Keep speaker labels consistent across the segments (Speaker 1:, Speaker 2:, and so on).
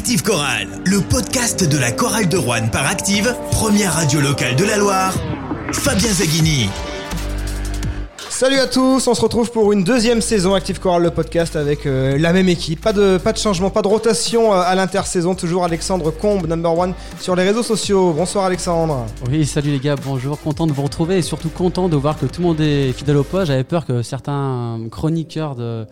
Speaker 1: Active Chorale, le podcast de la chorale de Rouen par Active, première radio locale de la Loire. Fabien Zaghini.
Speaker 2: Salut à tous, on se retrouve pour une deuxième saison Active Chorale, le podcast avec euh, la même équipe. Pas de, pas de changement, pas de rotation euh, à l'intersaison. Toujours Alexandre Combe, number one sur les réseaux sociaux. Bonsoir Alexandre.
Speaker 3: Oui, salut les gars, bonjour. Content de vous retrouver et surtout content de voir que tout le monde est fidèle au poste. J'avais peur que certains chroniqueurs de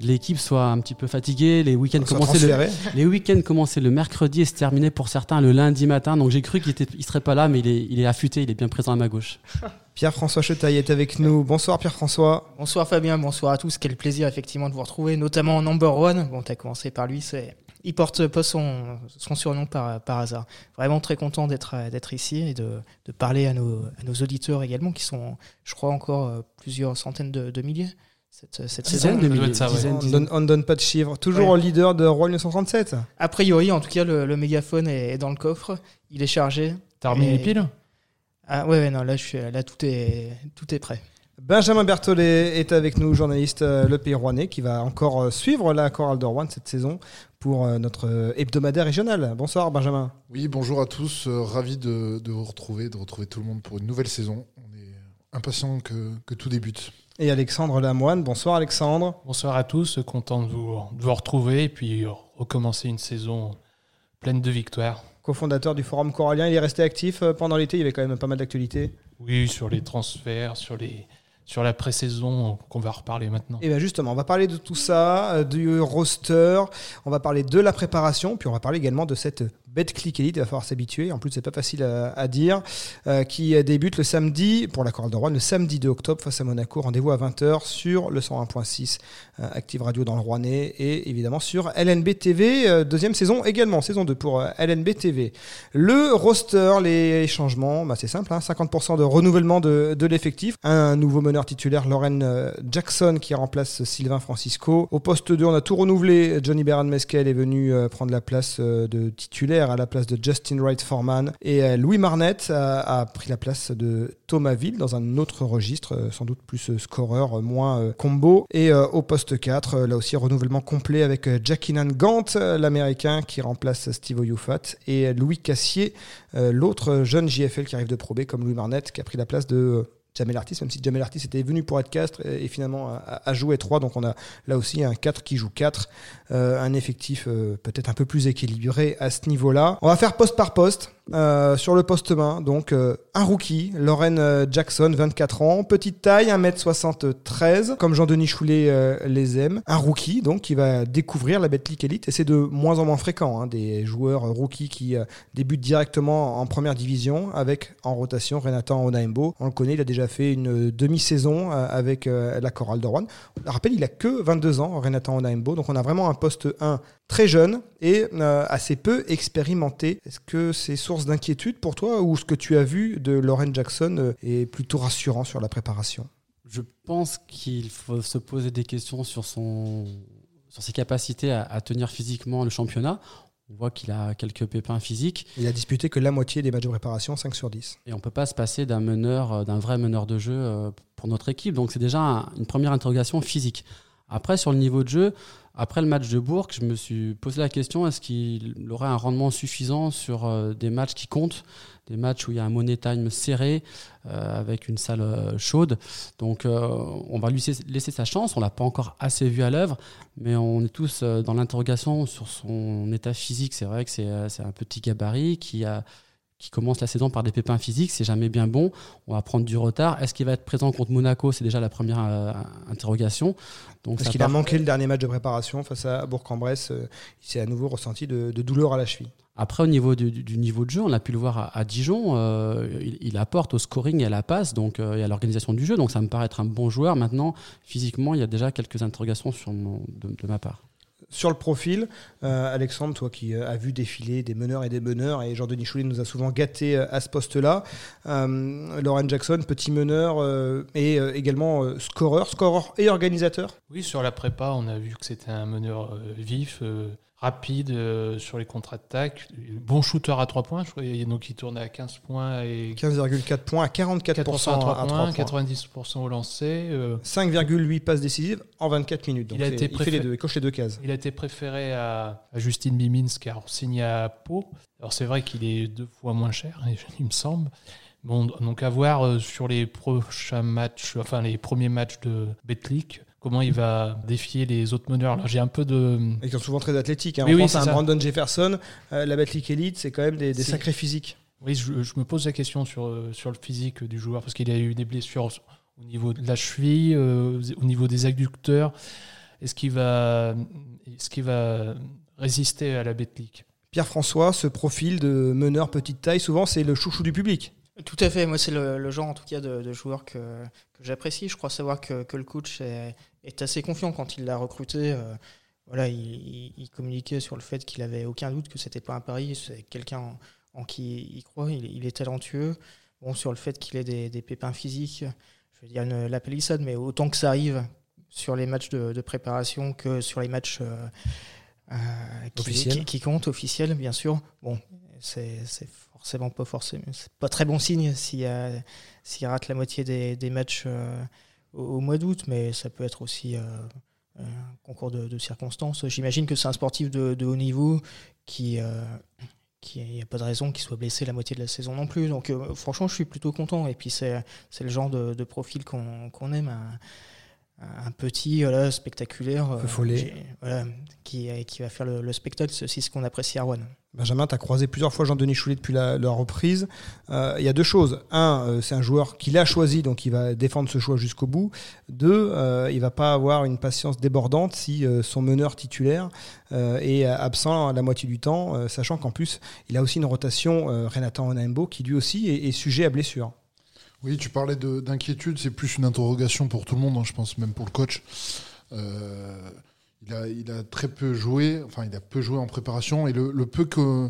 Speaker 3: l'équipe soient un petit peu fatigués. Les week-ends
Speaker 2: Soit
Speaker 3: commençaient le, les week-ends commençaient le mercredi et se terminaient pour certains le lundi matin. Donc j'ai cru qu'il était, il serait pas là, mais il est, il est affûté, il est bien présent à ma gauche.
Speaker 2: Pierre-François Chetaille est avec nous. Bonsoir Pierre-François.
Speaker 4: Bonsoir Fabien, bonsoir à tous. Quel plaisir effectivement de vous retrouver, notamment en number one. Bon, t'as commencé par lui, c'est. Il porte pas son, son surnom par, par hasard. Vraiment très content d'être d'être ici et de, de parler à nos, à nos auditeurs également, qui sont, je crois, encore euh, plusieurs centaines de, de milliers cette, cette saison.
Speaker 3: De
Speaker 5: doit
Speaker 3: milliers,
Speaker 5: être ça, ouais.
Speaker 2: On
Speaker 3: dizaines.
Speaker 2: donne, on donne pas de chiffres. Toujours
Speaker 4: Ouais.
Speaker 2: leader de Royal 1937.
Speaker 4: A priori, en tout cas, le, le mégaphone est, est dans le coffre. Il est chargé.
Speaker 5: T'as remis
Speaker 4: Et-
Speaker 5: les piles
Speaker 4: Ah ouais, ouais, non, là, je suis, là tout, est, tout est prêt.
Speaker 2: Benjamin Berthollet est avec nous, journaliste euh, Le Pays Rouennais, qui va encore euh, suivre la chorale de Rouen cette saison pour euh, notre euh, hebdomadaire régional. Bonsoir Benjamin.
Speaker 6: Oui, bonjour à tous. euh, ravi de, de vous retrouver, de retrouver tout le monde pour une nouvelle saison. On est impatient que, que tout débute.
Speaker 2: Et Alexandre Lamoine. Bonsoir Alexandre.
Speaker 5: Bonsoir à tous, content de vous, de vous retrouver et puis recommencer une saison pleine de victoires.
Speaker 2: cofondateur du Forum Corallien. Il est resté actif euh, pendant l'été, il y avait quand même pas mal d'actualités.
Speaker 5: Oui, sur les transferts, sur, les, sur la pré-saison qu'on va reparler maintenant.
Speaker 2: Et bien justement, on va parler de tout ça, euh, du roster, on va parler de la préparation, puis on va parler également de cette bête click elite, il va falloir s'habituer, en plus c'est pas facile à, dire, euh, qui débute le samedi, pour la Chorale de Rouen, le samedi 2 octobre face à Monaco, rendez-vous à 20h sur le 101.6 euh, Active Radio dans le Rouennais et évidemment sur LNB TV, euh, deuxième saison également, saison 2 pour LNB TV. Le roster, les changements, bah, c'est simple, hein, 50% de renouvellement de, de l'effectif. Un nouveau meneur titulaire, Lauren Jackson, qui remplace Sylvain Francisco. Au poste 2, on a tout renouvelé. Johnny Beran Mesquel est venu prendre la place de titulaire à la place de Justin Wright Foreman. Et euh, Louis Marnette a, a pris la place de Thomas Ville dans un autre registre, euh, sans doute plus euh, scoreur, euh, moins euh, combo. Et euh, au poste 4, euh, là aussi renouvellement complet avec euh, Jackinan Gant, euh, l'américain qui remplace Steve Oyufat, et euh, Louis Cassier, euh, l'autre jeune JFL qui arrive de Pro comme Louis Marnette, qui a pris la place de euh, Jamel Artis, même si Jamel Artis était venu pour être 4 et, finalement a, a joué 3. Donc on a là aussi un 4 qui joue 4. Euh, un effectif euh, peut-être un peu plus équilibré à ce niveau-là. On va faire poste par poste. Euh, sur le poste main, donc euh, un rookie, Lauren euh, Jackson, 24 ans, petite taille, 1m73, comme Jean-Denis Choulet les aime. Un rookie, donc, qui va découvrir la Betclic Elite, et c'est de moins en moins fréquent, hein, des joueurs rookies qui débutent directement en première division, avec en rotation Renatan Onaimbo. On le connaît, il a déjà fait une demi-saison avec la Chorale de Rouen. Rappelle, il a que 22 ans, Renatan Onaimbo, donc on a vraiment un poste 1 très jeune et assez peu expérimenté. Est-ce que c'est source d'inquiétude pour toi ou ce que tu as vu de Lauren Jackson euh, est plutôt rassurant sur la préparation?
Speaker 3: Je pense qu'il faut se poser des questions sur, son, sur ses capacités à, à tenir physiquement le championnat. On voit qu'il a quelques pépins physiques
Speaker 2: Il a disputé que la moitié des matchs de préparation, 5 sur 10.
Speaker 3: et on peut pas se passer d'un meneur, euh, d'un vrai meneur de jeu euh, pour notre équipe. Donc c'est déjà un- une première interrogation physique. Après, sur le niveau de jeu, après le match de Bourg, je me suis posé la question est-ce qu'il aurait un rendement suffisant sur euh, des matchs qui comptent, des matchs où il y a un money time serré, euh, avec une salle euh, chaude. Donc, on va lui laisser, sa chance. On l'a pas encore assez vu à l'œuvre, mais on est tous dans l'interrogation sur son état physique. C'est vrai que c'est un petit gabarit qui a qui commence la saison par des pépins physiques, c'est jamais bien bon. On va prendre du retard. Est-ce qu'il va être présent contre Monaco? C'est déjà la première euh, interrogation. Donc
Speaker 2: Parce qu'il a
Speaker 3: part-
Speaker 2: manqué le dernier match de préparation face à Bourg-en-Bresse. euh, il s'est à nouveau ressenti de, de douleur à la cheville.
Speaker 3: Après, au niveau du, niveau de jeu, on a pu le voir à, à Dijon, euh, il, il apporte au scoring et à la passe donc, et à l'organisation du jeu. Donc ça me paraît être un bon joueur. Maintenant, physiquement, il y a déjà quelques interrogations sur mon- de, de ma part.
Speaker 2: Sur le profil, euh, Alexandre, toi qui euh, as vu défiler des meneurs et des meneurs, et Jean-Denis Choulet nous a souvent gâté euh, à ce poste-là, Lauren Jackson, petit meneur et également scoreur, scoreur et organisateur.
Speaker 5: Oui, sur la prépa, on a vu que c'était un meneur vif, rapide euh, sur les contre-attaques, bon shooter à 3 points, je crois, donc il tourne à 15 points et
Speaker 2: 15,4 points à 44%
Speaker 5: 4% à 3
Speaker 2: à 3
Speaker 5: points,
Speaker 2: points.
Speaker 5: 90% au lancer. euh,
Speaker 2: 5,8 passes décisives en 24 minutes. Donc
Speaker 5: Il a été
Speaker 2: il fait les deux, il coche les deux cases.
Speaker 5: Il a été préféré à, à Justine Bimins qui a signé à Pau. Alors c'est vrai qu'il est deux fois moins cher, il me semble. Bon, donc à voir euh, sur les prochains matchs, enfin les premiers matchs de Betclic, comment il va défier les autres meneurs. Alors j'ai un peu de...
Speaker 2: Ils sont souvent très athlétiques. hein.
Speaker 5: Oui,
Speaker 2: On
Speaker 5: oui,
Speaker 2: pense
Speaker 5: c'est
Speaker 2: à un
Speaker 5: ça.
Speaker 2: Brandon Jefferson, euh, la Batlick Elite, c'est quand même des, sacrés physiques.
Speaker 5: Oui, je, je me pose la question sur, euh, sur le physique du joueur, parce qu'il a eu des blessures au niveau de la cheville, euh, au niveau des adducteurs. Est-ce qu'il va, est qu'il va résister à la Betclic
Speaker 2: Pierre-François, ce profil de meneur petite taille, souvent c'est le chouchou du public.
Speaker 4: Tout à fait, moi c'est le, le genre en tout cas de, de joueur que, que j'apprécie. Je crois savoir que, que le coach est, est assez confiant quand il l'a recruté. euh, voilà, il, il- il communiquait sur le fait qu'il avait aucun doute que c'était pas un pari, c'est quelqu'un en, en qui il croit, il, il est talentueux. Bon, sur le fait qu'il ait des, des pépins physiques, je veux dire une- la palissade, mais autant que ça arrive sur les matchs de, de préparation que sur les matchs euh, euh, qui,
Speaker 2: Officiels.
Speaker 4: qui- qui comptent, officiels, bien sûr. Bon, c'est forcément pas forcément c'est pas très bon signe s'il rate la moitié des, des matchs euh, au, au mois d'août mais ça peut être aussi euh, un concours de, de circonstances. J'imagine que c'est un sportif de, de haut niveau qui euh, qui il n'y a pas de raison qu'il soit blessé la moitié de la saison non plus. Donc euh, franchement je suis plutôt content. Et puis c'est le genre de, de profil qu'on aime. Un, un petit voilà, spectaculaire j'ai- voilà, qui, qui va faire le, le spectacle. C'est aussi ce qu'on apprécie à Rouen
Speaker 2: Benjamin, tu as croisé plusieurs fois Jean-Denis Choulet depuis la, reprise. Euh, Il y a deux choses. Un, euh, c'est un joueur qu'il a choisi, donc il va défendre ce choix jusqu'au bout. Deux, euh, il va pas avoir une patience débordante si euh, son meneur titulaire est absent la moitié du temps, sachant qu'en plus, il a aussi une rotation, Renatan Onaimbo, qui lui aussi est, sujet à blessure.
Speaker 6: Oui, tu parlais de- d'inquiétude, c'est plus une interrogation pour tout le monde, hein, je pense, même pour le coach. Il, a, il a très peu joué, enfin, il a peu joué en préparation, et le, le peu que.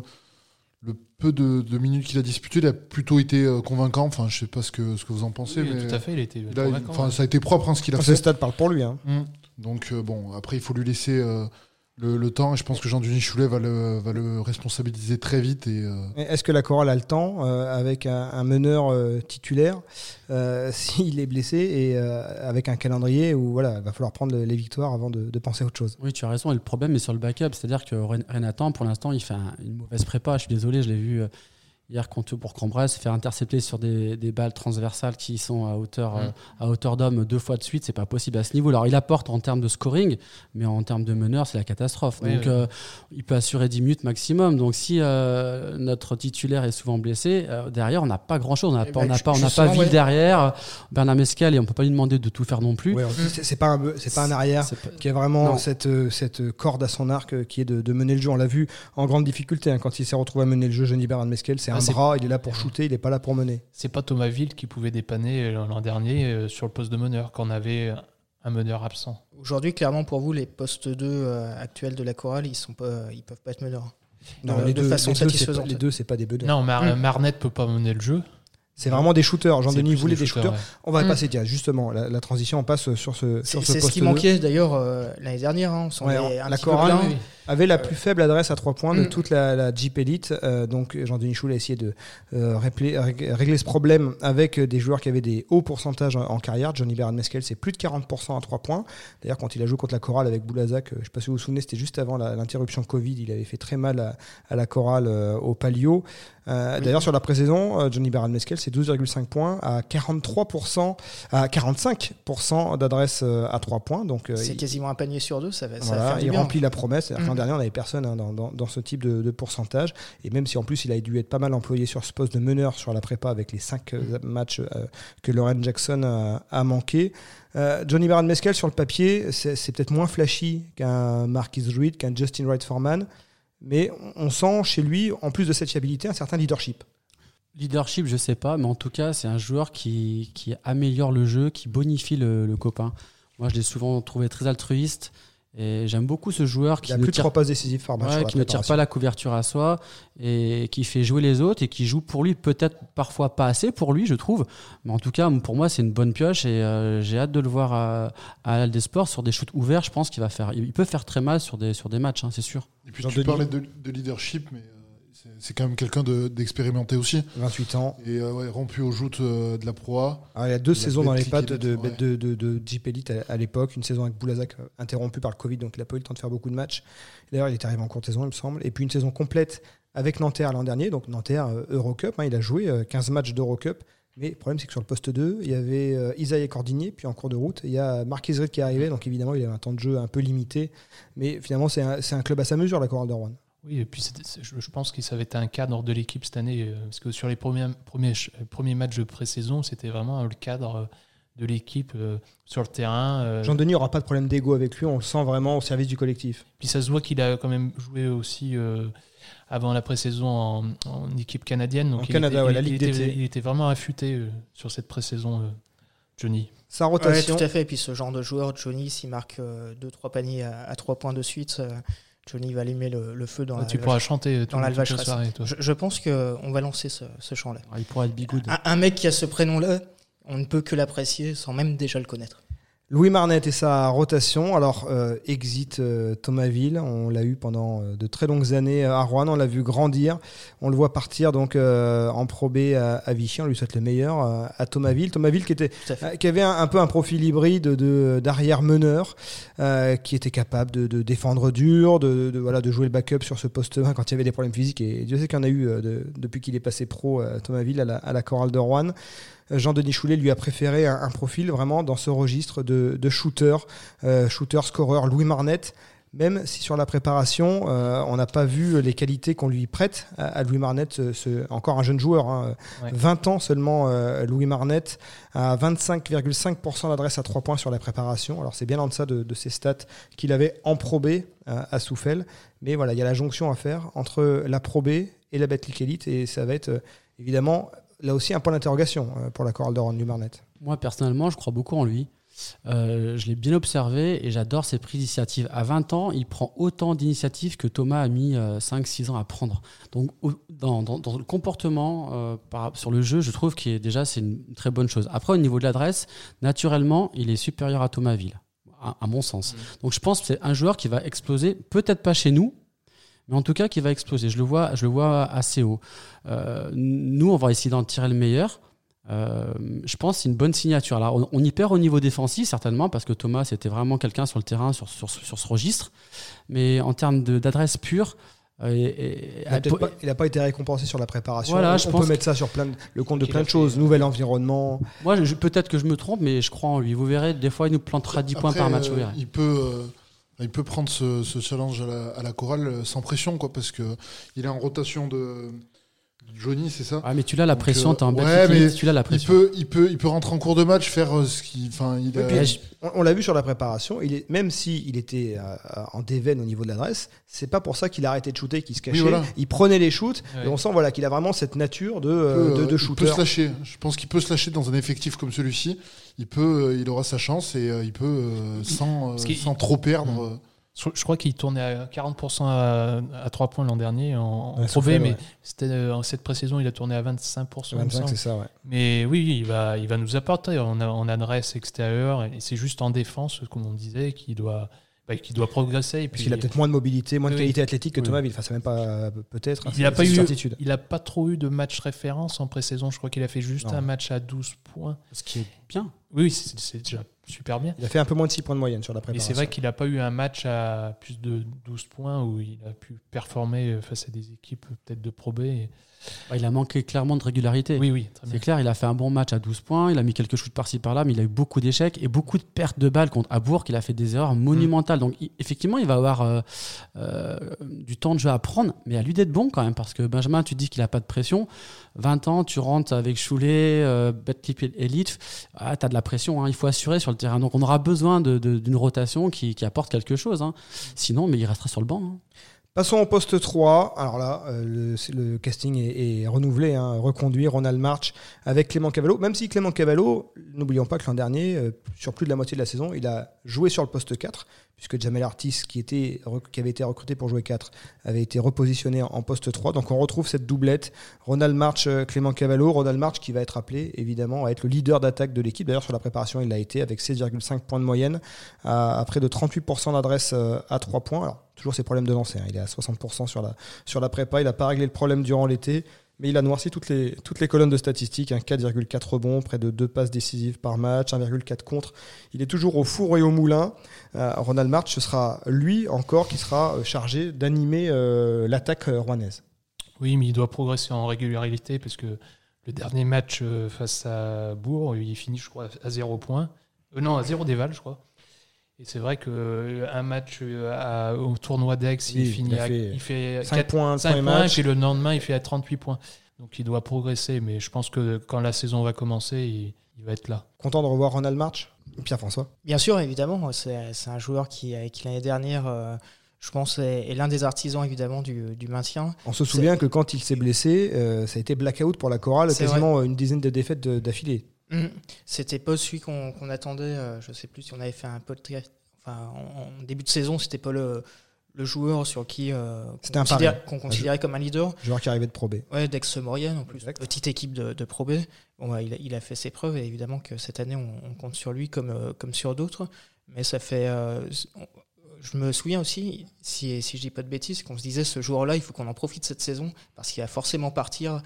Speaker 6: Le peu de, de minutes qu'il a disputé, il a plutôt été euh, convaincant. Enfin, je sais pas ce que, ce que vous en pensez,
Speaker 5: Oui,
Speaker 6: mais
Speaker 5: Tout à fait, il était
Speaker 6: il a-
Speaker 5: convaincant.
Speaker 6: enfin, ça a été propre hein, ce qu'il a
Speaker 2: Ce
Speaker 6: fait.
Speaker 2: stade parle pour lui. hein.
Speaker 6: Mm. Donc, euh, bon, après, il faut lui laisser euh, le, le temps, et je pense que Jean-Denis Choulet va le, va le responsabiliser très vite. Et, euh,
Speaker 2: Et Est-ce que la chorale a le temps euh, avec un, un meneur euh, titulaire euh, s'il est blessé et euh, avec un calendrier où voilà, il va falloir prendre les victoires avant de, de penser à autre chose?
Speaker 3: Oui, tu as raison. Et le problème est sur le backup. C'est-à-dire que Ren- Renatan, pour l'instant, il fait un- une mauvaise prépa. Je suis désolé, je l'ai vu euh, hier contre pour Cambrai se faire intercepter sur des, des balles transversales qui sont à hauteur, euh, à hauteur d'homme deux fois de suite. C'est pas possible à ce niveau. Alors, il apporte en termes de scoring, mais en termes de meneur, c'est la catastrophe.
Speaker 5: Oui,
Speaker 3: Donc,
Speaker 5: oui.
Speaker 3: euh, il peut assurer 10 minutes maximum. Donc, si euh, notre titulaire est souvent blessé, euh, derrière, on n'a pas grand-chose. On n'a
Speaker 4: Eh
Speaker 3: pas,
Speaker 4: ben,
Speaker 3: on n'a pas, on n'a
Speaker 4: justement,
Speaker 3: pas Ville
Speaker 4: ouais.
Speaker 3: derrière. Bernard Mescal, et on peut pas lui demander de tout faire non plus.
Speaker 2: Ouais, c'est- pas, un, c'est pas un arrière
Speaker 3: pas-
Speaker 2: qui a vraiment cette, euh, cette corde à son arc euh, qui est de, de mener le jeu. On l'a vu en grande difficulté hein, quand il s'est retrouvé à mener le jeu. Johnny Bernard Mesquel, c'est un
Speaker 5: c'est-
Speaker 2: bras, il est là pour shooter, il n'est pas là pour mener.
Speaker 5: C'est pas Thomas Ville qui pouvait dépanner euh, l'an dernier euh, sur le poste de meneur, quand on avait un meneur absent.
Speaker 4: Aujourd'hui, clairement, pour vous, les postes 2 euh, actuels de la chorale, ils sont pas, ils peuvent pas être meneurs.
Speaker 2: Non, les,
Speaker 4: de
Speaker 2: deux,
Speaker 4: façon
Speaker 2: les, deux, c'est pas,
Speaker 4: satisfaisante.
Speaker 2: les deux, c'est pas des meneurs.
Speaker 5: Non, Mar
Speaker 4: Mm.
Speaker 5: Marnette peut pas mener le jeu.
Speaker 2: C'est vraiment des shooters. Jean-Denis voulait des
Speaker 5: shooters,
Speaker 2: shooters.
Speaker 5: ouais.
Speaker 2: On va
Speaker 4: Mm.
Speaker 2: passer, tiens, justement, la, la transition, on passe sur ce, sur ce
Speaker 4: c'est ce
Speaker 2: poste
Speaker 4: qui
Speaker 2: 2.
Speaker 4: manquait d'ailleurs euh, l'année dernière. hein. On s'en
Speaker 2: Ouais,
Speaker 4: est un
Speaker 2: la
Speaker 4: petit peu
Speaker 2: chorale,
Speaker 4: plaint.
Speaker 2: Avait la plus faible adresse à 3 points de
Speaker 4: Mm.
Speaker 2: toute la, la Jeep Elite. Euh, donc Jean-Denis Choul a essayé de euh, régler ce problème avec euh, des joueurs qui avaient des hauts pourcentages en, en carrière. Johnny Bernard Mesquel, c'est plus de 40% à 3 points. D'ailleurs, quand il a joué contre la chorale avec Boulazac, euh, je ne sais pas si vous vous souvenez, c'était juste avant l'interruption Covid. Il avait fait très mal à, à la chorale au Palio. Euh,
Speaker 4: Oui.
Speaker 2: D'ailleurs, sur la pré-saison, Johnny Bernard Mesquel, c'est 12,5 points à 43%, à 45% d'adresse à 3 points. Donc, euh,
Speaker 4: C'est
Speaker 2: il-
Speaker 4: quasiment un panier sur deux. Ça va, ça va
Speaker 2: voilà,
Speaker 4: faire
Speaker 2: il
Speaker 4: bien.
Speaker 2: remplit la promesse. C'est-à-dire que L'an
Speaker 4: Mm.
Speaker 2: Dernier, on n'avait personne hein, dans, dans- dans ce type de, de pourcentage. Et même si en plus, il a dû être pas mal employé sur ce poste de meneur sur la prépa avec les 5 matchs euh, que Lauren Jackson a, a manqué. Euh, Johnny Barron Mescal, sur le papier, c'est peut-être moins flashy qu'un Marquis Druid, qu'un Justin Wright Foreman. Mais on on sent chez lui, en plus de cette fiabilité, un certain leadership.
Speaker 3: Leadership, je sais pas, mais en tout cas, c'est un joueur qui, qui améliore le jeu, qui bonifie le, le copain. Moi, je l'ai souvent trouvé très altruiste Et j'aime beaucoup ce joueur
Speaker 2: Il
Speaker 3: qui
Speaker 2: a
Speaker 3: ne
Speaker 2: plus de
Speaker 3: tire
Speaker 2: trois passes décisives par match.
Speaker 3: Ouais, qui ne tire pas la couverture à soi et qui fait jouer les autres et qui joue pour lui peut-être parfois pas assez pour lui je trouve mais en tout cas pour moi c'est une bonne pioche et euh, j'ai hâte de le voir à, à des Sports sur des shoots ouverts je pense qu'il va faire il peut faire très mal sur des sur des matchs hein, c'est sûr
Speaker 6: Et puis
Speaker 2: Jean
Speaker 6: tu
Speaker 2: Denis.
Speaker 6: parlais de, de leadership, mais euh, c'est- quand même quelqu'un de- d'expérimenté aussi.
Speaker 2: 28 ans.
Speaker 6: Et euh, ouais, rompu aux joutes euh, de la proie.
Speaker 2: Alors, il y a deux saisons dans les pattes de,
Speaker 6: ouais.
Speaker 2: de, de, de Jeep Elite à, à l'époque. Une saison avec Boulazac euh, interrompue par le Covid, donc il n'a pas eu le temps de faire beaucoup de matchs. D'ailleurs, il est arrivé en courte saison, il me semble. Et puis une saison complète avec Nanterre l'an dernier. Donc Nanterre euh, Eurocup, hein, il a joué euh, 15 matchs d'Eurocup. Mais le problème, c'est que sur le poste 2, il y avait Isaïe Cordigné, puis en cours de route, il y a Marquis Rid qui est arrivé. Donc évidemment, il avait un temps de jeu un peu limité. Mais finalement, c'est un, c'est un club à sa mesure, la Coral de Rouen.
Speaker 5: Oui, et puis je, je pense que ça avait été un cadre de l'équipe cette année, euh, parce que sur les premiers, premiers, euh, premiers matchs de pré-saison, c'était vraiment le cadre euh, de l'équipe euh, sur le terrain. euh,
Speaker 2: Jean-Denis n'aura pas de problème d'ego avec lui, on le sent vraiment au service du collectif.
Speaker 5: Puis ça se voit qu'il a quand même joué aussi euh, avant la pré-saison en, en équipe canadienne. Donc
Speaker 2: En
Speaker 5: il
Speaker 2: Canada,
Speaker 5: était,
Speaker 2: ouais,
Speaker 5: il-
Speaker 2: la
Speaker 5: il
Speaker 2: Ligue
Speaker 5: était-
Speaker 2: d'été.
Speaker 5: Il était vraiment affûté euh, sur cette pré-saison, euh, Johnny.
Speaker 2: Sa
Speaker 4: Ouais,
Speaker 2: rotation.
Speaker 4: tout à fait. Et puis ce genre de joueur, Johnny, s'il marque 2-3 paniers à 3 points de suite, euh, Johnny va allumer le, le feu dans
Speaker 5: Ah,
Speaker 4: la
Speaker 5: tu pourras chanter euh,
Speaker 4: dans la
Speaker 5: soirée, toi.
Speaker 4: Je, je pense qu'on va lancer ce, ce chant-là.
Speaker 3: Alors, il pourrait être bigoud
Speaker 4: Un, un mec qui a ce prénom-là, on ne peut que l'apprécier sans même déjà le connaître.
Speaker 2: Louis Marnet et sa rotation. Alors, euh, exit euh, Thomasville. On l'a eu pendant euh, de très longues années à Rouen. On l'a vu grandir. On le voit partir donc euh, en Pro B à, à Vichy. On lui souhaite le meilleur euh, à Thomasville. Thomasville qui était euh, qui avait un, un peu un profil hybride de d'arrière meneur, euh, qui était capable de, de défendre dur, de, de- voilà de jouer le backup sur ce poste 1 quand il y avait des problèmes physiques. Et Dieu sait qu'il y en a eu euh, de- depuis qu'il est passé pro à Thomasville à la, à la chorale de Rouen. Euh, Jean-Denis Choulet lui a préféré un, un profil vraiment dans ce registre de, de shooter, euh, shooter, scoreur Louis Marnette. Même si sur la préparation, euh, on n'a pas vu les qualités qu'on lui prête à, à Louis Marnette, ce- ce- encore un jeune joueur, hein,
Speaker 5: Ouais.
Speaker 2: 20 ans seulement, euh, Louis Marnette, à 25,5% d'adresse à 3 points sur la préparation. Alors c'est bien en deçà de, de ses stats qu'il avait en Pro B euh, à Souffel. Mais voilà, il y a la jonction à faire entre la Pro B et la Betclic Elite et ça va être euh, évidemment là aussi un point d'interrogation euh, pour la chorale de Ron Marnette.
Speaker 3: Moi, personnellement, je crois beaucoup en lui. Euh, je l'ai bien observé et j'adore ses prises d'initiative. À 20 ans, il prend autant d'initiatives que Thomas a mis 5-6 ans à prendre. Donc, au- dans, dans- dans le comportement, euh, par- sur le jeu, je trouve que déjà, c'est une très bonne chose. Après, au niveau de l'adresse, naturellement, il est supérieur à Thomas Ville, à, à mon sens. Donc, je pense que c'est un joueur qui va exploser, peut-être pas chez nous, mais en tout cas qui va exploser. Je le vois, je le vois assez haut. Euh, nous, on va essayer d'en tirer le meilleur. Euh, je pense que c'est une bonne signature. Alors, on, on y perd au niveau défensif, certainement, parce que Thomas, c'était vraiment quelqu'un sur le terrain, sur, sur, sur ce registre. Mais en termes d'adresse pure, euh, et- et-
Speaker 2: Il n'a pas, été récompensé sur la préparation.
Speaker 3: Voilà,
Speaker 2: on
Speaker 3: je
Speaker 2: on
Speaker 3: pense
Speaker 2: peut mettre ça sur plein de- le compte de plein de choses. Nouvel environnement.
Speaker 3: moi, peut-être que je me trompe, mais je crois en lui. Vous verrez, des fois, il nous plantera 10 points par match.
Speaker 6: euh, il peut, euh, il peut prendre ce, ce challenge à la, à la chorale euh, sans pression, quoi, parce que il est en rotation de Johnny, c'est ça.
Speaker 3: Ah, mais tu l'as la
Speaker 6: Donc,
Speaker 3: pression,
Speaker 6: euh,
Speaker 3: t'es en
Speaker 6: ouais,
Speaker 3: bête
Speaker 6: mais
Speaker 3: tu l'as la
Speaker 6: Il
Speaker 3: pression.
Speaker 6: peut, il peut, il peut rentrer en cours de match, faire euh, ce qu'il, enfin, il a-
Speaker 2: Et puis, on on l'a vu sur la préparation. Il est, même s'il il était euh, en déveine au niveau de l'adresse, c'est pas pour ça qu'il a arrêté de shooter, qu'il se cachait.
Speaker 6: voilà.
Speaker 2: Il prenait les shoots.
Speaker 5: Ouais.
Speaker 2: Et on sent voilà, qu'il a vraiment cette nature de,
Speaker 6: il peut,
Speaker 2: de, de
Speaker 6: il peut
Speaker 2: shooter.
Speaker 6: se lâcher. Je pense qu'il peut se lâcher dans un effectif comme celui-ci. Il peut, euh, il aura sa chance et euh, il peut euh, sans, sans trop perdre. euh,
Speaker 5: Je, je crois qu'il tournait à 40% à, à 3 points l'an dernier en, en mais
Speaker 2: ouais.
Speaker 5: c'était euh, en cette pré-saison, il a tourné à 25%. il me
Speaker 2: 25,
Speaker 5: semble.
Speaker 2: c'est ça, ouais.
Speaker 5: Mais oui, il va, il va nous apporter en, en adresse extérieure. Et c'est juste en défense, comme on disait, qu'il doit, bah, qu'il doit progresser. Et
Speaker 2: Parce
Speaker 5: puis,
Speaker 2: qu'il a peut-être moins de mobilité, moins de qualité athlétique que
Speaker 5: Oui.
Speaker 2: Thomas Ville. Enfin, c'est même pas peut-être. hein,
Speaker 5: il n'a
Speaker 2: c'est-
Speaker 5: pas, eu,
Speaker 2: certitude.
Speaker 5: il a pas trop eu de match référence en pré-saison. Je crois qu'il a fait juste
Speaker 2: Non.
Speaker 5: un match à 12 points.
Speaker 3: Ce qui est bien.
Speaker 5: Oui, oui, c'est déjà super bien.
Speaker 2: Il a fait un peu moins de 6 points de moyenne sur la
Speaker 5: Mais
Speaker 2: préparation.
Speaker 5: c'est vrai qu'il n'a pas eu un match à plus de 12 points où il a pu performer face à des équipes peut-être de Pro B. Et-
Speaker 3: il a manqué clairement de régularité.
Speaker 5: Oui, oui.
Speaker 3: C'est clair, il a fait un bon match à 12 points, il a mis quelques shoots par-ci par-là, mais il a eu beaucoup d'échecs et beaucoup de pertes de balles contre Abourg, il a fait des erreurs monumentales. Donc il- effectivement, il va avoir euh, euh, du temps de jeu à prendre, mais à lui d'être bon quand même, parce que Benjamin, tu dis qu'il a pas de pression. 20 ans, tu rentres avec Choulet, euh, Betclip Elite, ah, tu as de la pression, hein, il faut assurer sur le terrain. Donc on aura besoin d'une rotation qui, qui apporte quelque chose. hein. Sinon, mais il restera sur le banc. hein.
Speaker 2: Passons au poste 3. Alors là, euh, le, casting est, est renouvelé, hein, reconduit. Ronald March avec Clément Cavallo. Même si Clément Cavallo, n'oublions pas que l'an dernier, euh, sur plus de la moitié de la saison, il a joué sur le poste 4, puisque Jamel Artis, qui, avait été recruté pour jouer 4, avait été repositionné en, poste 3. Donc on retrouve cette doublette. Ronald March, euh, Clément Cavallo. Ronald March qui va être appelé, évidemment, à être le leader d'attaque de l'équipe. D'ailleurs, sur la préparation, il l'a été avec 16,5 points de moyenne, à, à près de 38% d'adresse euh, à 3 points. Alors, toujours ses problèmes de lancer. hein. Il est à 60% sur la, sur la prépa. Il n'a pas réglé le problème durant l'été. Mais il a noirci toutes les, toutes les colonnes de statistiques. hein. 4,4 rebonds, près de 2 passes décisives par match, 1,4 contre. Il est toujours au four et au moulin. Euh, Ronald March, ce sera lui encore qui sera euh, chargé d'animer euh, l'attaque rouennaise.
Speaker 5: Oui, mais il doit progresser en régularité parce que le dernier match face à Bourg, il finit, je crois, à 0 points. Non, à 0 déval, je crois. Et c'est vrai qu'un match euh, à- au tournoi d'Aix,
Speaker 2: Oui,
Speaker 5: il finit à
Speaker 2: fait
Speaker 5: il fait
Speaker 2: 5
Speaker 5: quatre-
Speaker 2: points, le
Speaker 5: cinq
Speaker 2: premier
Speaker 5: points,
Speaker 2: match.
Speaker 5: et le lendemain, il fait à 38 points. Donc il doit progresser, mais je pense que quand la saison va commencer, il, il va être là.
Speaker 2: Content de revoir Ronald March Pierre-François?
Speaker 4: Bien sûr, évidemment, c'est c'est un joueur qui, euh, qui l'année dernière, euh, je pense, est, est l'un des artisans évidemment du, du maintien.
Speaker 2: On se souvient que quand il s'est blessé, euh, ça a été blackout pour la chorale,
Speaker 4: C'est
Speaker 2: quasiment une dizaine de défaites d'affilée.
Speaker 4: Mhm. C'était pas celui qu'on attendait. euh, je sais plus si on avait fait un podcast. Enfin, en, en début de saison, c'était pas le, le joueur sur qui euh, qu'on considère- qu'on considérait comme un leader.
Speaker 2: Joueur qui arrivait de Pro B.
Speaker 4: Ouais, d'ex-Maurienne en plus.
Speaker 2: Exact.
Speaker 4: Petite équipe de, de Pro B. Bon, bah, il, a, il a fait ses preuves et évidemment que cette année, on, on compte sur lui comme, euh, comme sur d'autres. Mais ça fait. euh, je me souviens aussi, si, si je dis pas de bêtises, qu'on se disait ce joueur-là, il faut qu'on en profite cette saison parce qu'il va forcément partir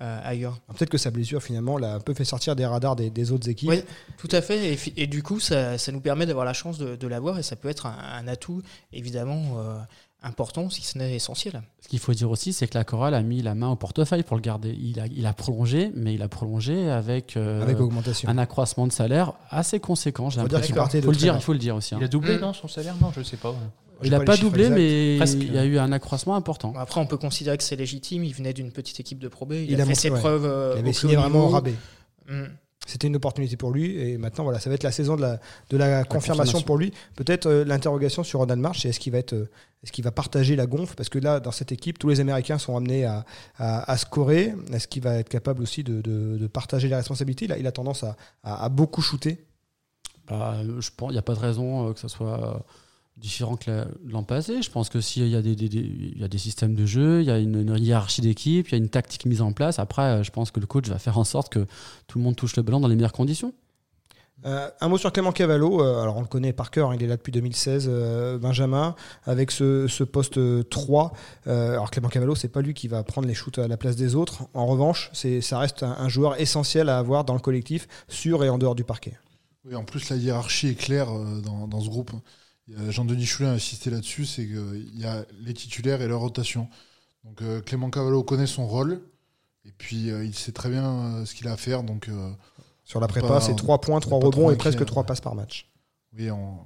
Speaker 4: euh, ailleurs.
Speaker 2: Alors, Peut-être que sa blessure, finalement, l'a un peu fait sortir des radars des, des autres équipes.
Speaker 4: Oui, tout à fait. Et, du coup, ça, ça nous permet d'avoir la chance de, de l'avoir et ça peut être un, un atout évidemment euh, important, si ce n'est essentiel.
Speaker 3: Ce qu'il faut dire aussi, c'est que la chorale a mis la main au portefeuille pour le garder. Il a, il a prolongé, mais il a prolongé avec, euh,
Speaker 2: Avec augmentation.
Speaker 3: un accroissement de salaire assez conséquent. J'ai l'impression.
Speaker 2: de
Speaker 3: faut le dire, il faut le dire aussi. hein.
Speaker 5: Il a doublé,
Speaker 4: Mm.
Speaker 5: non, son salaire? Non, je sais pas.
Speaker 3: Il n'a
Speaker 2: pas
Speaker 3: doublé, mais
Speaker 5: Presque.
Speaker 3: il y a eu un accroissement important.
Speaker 4: Après, on peut considérer que c'est légitime. Il venait d'une petite équipe de Pro B. Il,
Speaker 2: Il
Speaker 4: a,
Speaker 2: a
Speaker 4: fait
Speaker 2: montré,
Speaker 4: ses
Speaker 2: ouais.
Speaker 4: preuves. euh,
Speaker 2: Il
Speaker 4: au
Speaker 2: avait signé vraiment au rabais.
Speaker 4: Mm.
Speaker 2: C'était une opportunité pour lui et maintenant voilà, ça va être la saison de la, de la confirmation
Speaker 3: confirmation.
Speaker 2: pour lui. Peut-être euh, l'interrogation sur Ronald March, c'est est-ce qu'il va être, euh, est-ce qu'il va partager la gonfle? Parce que là, dans cette équipe, tous les Américains sont amenés à, à, à scorer. Est-ce qu'il va être capable aussi de, de, de partager les responsabilités? Il a, il a tendance à, à, à beaucoup shooter.
Speaker 3: Bah, je pense il n'y a pas de raison euh, que ça soit différent que la- l'an passé. Je pense que s'il y, a des- des- des- il y a des systèmes de jeu, il y a une, une hiérarchie d'équipe, il y a une tactique mise en place. Après, euh, je pense que le coach va faire en sorte que tout le monde touche le ballon dans les meilleures conditions.
Speaker 2: Euh, un mot sur Clément Cavallo. Euh, alors, on le connaît par cœur. hein, il est là depuis 2016, euh, Benjamin, avec ce, ce poste euh, 3. Euh, alors, Clément Cavallo, c'est pas lui qui va prendre les shoots à la place des autres. En revanche, ça reste un, un joueur essentiel à avoir dans le collectif, sur et en dehors du parquet.
Speaker 6: Oui, en plus, la hiérarchie est claire euh, dans, dans ce groupe. Jean-Denis Choulet a insisté là-dessus, c'est qu'il y a les titulaires et leur rotation. Donc euh, Clément Cavallo connaît son rôle, et puis euh, il sait très bien euh, ce qu'il a à faire. Donc euh,
Speaker 2: Sur la prépa, c'est 3 points, 3
Speaker 6: pas trop
Speaker 2: rebonds et presque
Speaker 6: ouais.
Speaker 2: 3 passes par match.
Speaker 6: oui, on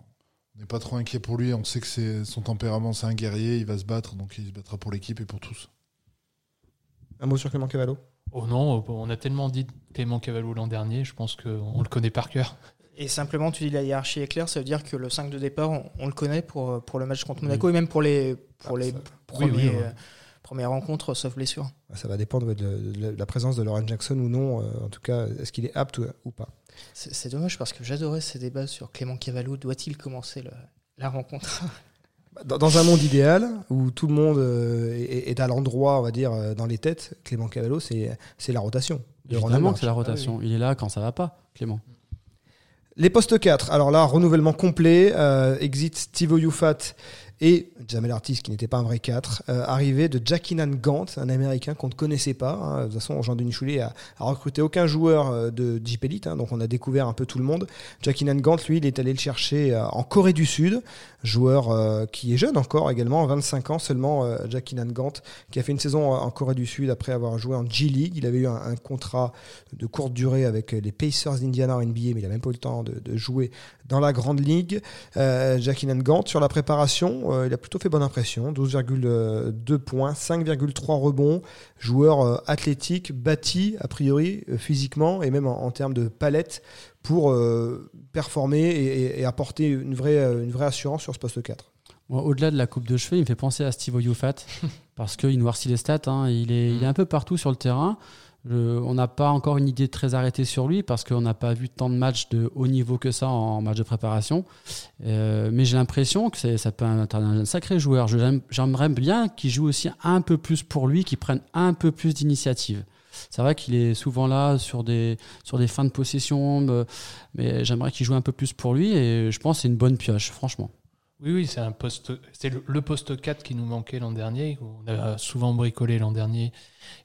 Speaker 6: n'est pas trop inquiet pour lui. On sait que c'est son tempérament, c'est un guerrier, il va se battre, donc il se battra pour l'équipe et pour tous.
Speaker 2: Un mot sur Clément Cavallo?
Speaker 5: Oh non, on a tellement dit de Clément Cavallo l'an dernier, je pense qu'on le connaît par cœur.
Speaker 4: Et simplement, tu dis la hiérarchie est claire, ça veut dire que le 5 de départ, on, on le connaît pour, pour le match contre Monaco et même pour les, pour
Speaker 2: Ah,
Speaker 4: les
Speaker 2: ça-
Speaker 4: premiers,
Speaker 5: oui, ouais.
Speaker 4: euh, premières rencontres, sauf blessure.
Speaker 2: Ça va dépendre de, de la présence de Lauren Jackson ou non. euh, En tout cas, est-ce qu'il est apte ou, ou pas?
Speaker 4: C'est c'est dommage parce que j'adorais ces débats sur Clément Cavallo. Doit-il commencer le- la rencontre?
Speaker 2: Dans, dans un monde idéal où tout le monde euh, est, à l'endroit, on va dire, euh, dans les têtes, Clément Cavallo, c'est c'est la rotation.
Speaker 3: Évidemment que c'est la rotation. Il est là quand ça va pas, Clément.
Speaker 2: Les postes 4, alors là, renouvellement complet, euh, exit Steve Oyufat et Jamel Artis, qui n'était pas un vrai 4, euh, arrivée de Jackinan Gant, un Américain qu'on ne connaissait pas. hein. De toute façon, Jean-Denis Choulet a, a recruté aucun joueur euh, de Jeep Elite, hein, donc on a découvert un peu tout le monde. Jackinan Gant, lui, il est allé le chercher euh, en Corée du Sud, joueur qui est jeune encore également, 25 ans seulement, euh, Jackinan Gant, qui a fait une saison en Corée du Sud après avoir joué en G-League. Il avait eu un, contrat de courte durée avec les Pacers d'Indiana en NBA, mais il n'a même pas eu le temps de, de jouer dans la grande ligue. Jackie Gant, sur la préparation, euh, il a plutôt fait bonne impression. 12,2 points, 5,3 rebonds. Joueur euh, athlétique, bâti, a priori, euh, physiquement et même en, en termes de palette pour performer et, apporter une vraie, une vraie assurance sur ce poste 4.
Speaker 3: Moi, Au-delà de la coupe de cheveux, il me fait penser à Steve Oyufat parce qu'il noircit les stats. hein. Il, est, il est un peu partout sur le terrain. On n'a pas encore une idée très arrêtée sur lui parce qu'on n'a pas vu tant de matchs de haut niveau que ça en match de préparation. Euh, mais j'ai l'impression que ça peut être un sacré joueur. J'aimerais bien qu'il joue aussi un peu plus pour lui, qu'il prenne un peu plus d'initiative. C'est vrai qu'il est souvent là sur des, sur des fins de possession, me- mais j'aimerais qu'il joue un peu plus pour lui et je pense que c'est une bonne pioche, franchement.
Speaker 5: Oui, oui, c'est un poste, c'est le, le poste 4 qui nous manquait l'an dernier. où On a souvent bricolé l'an dernier.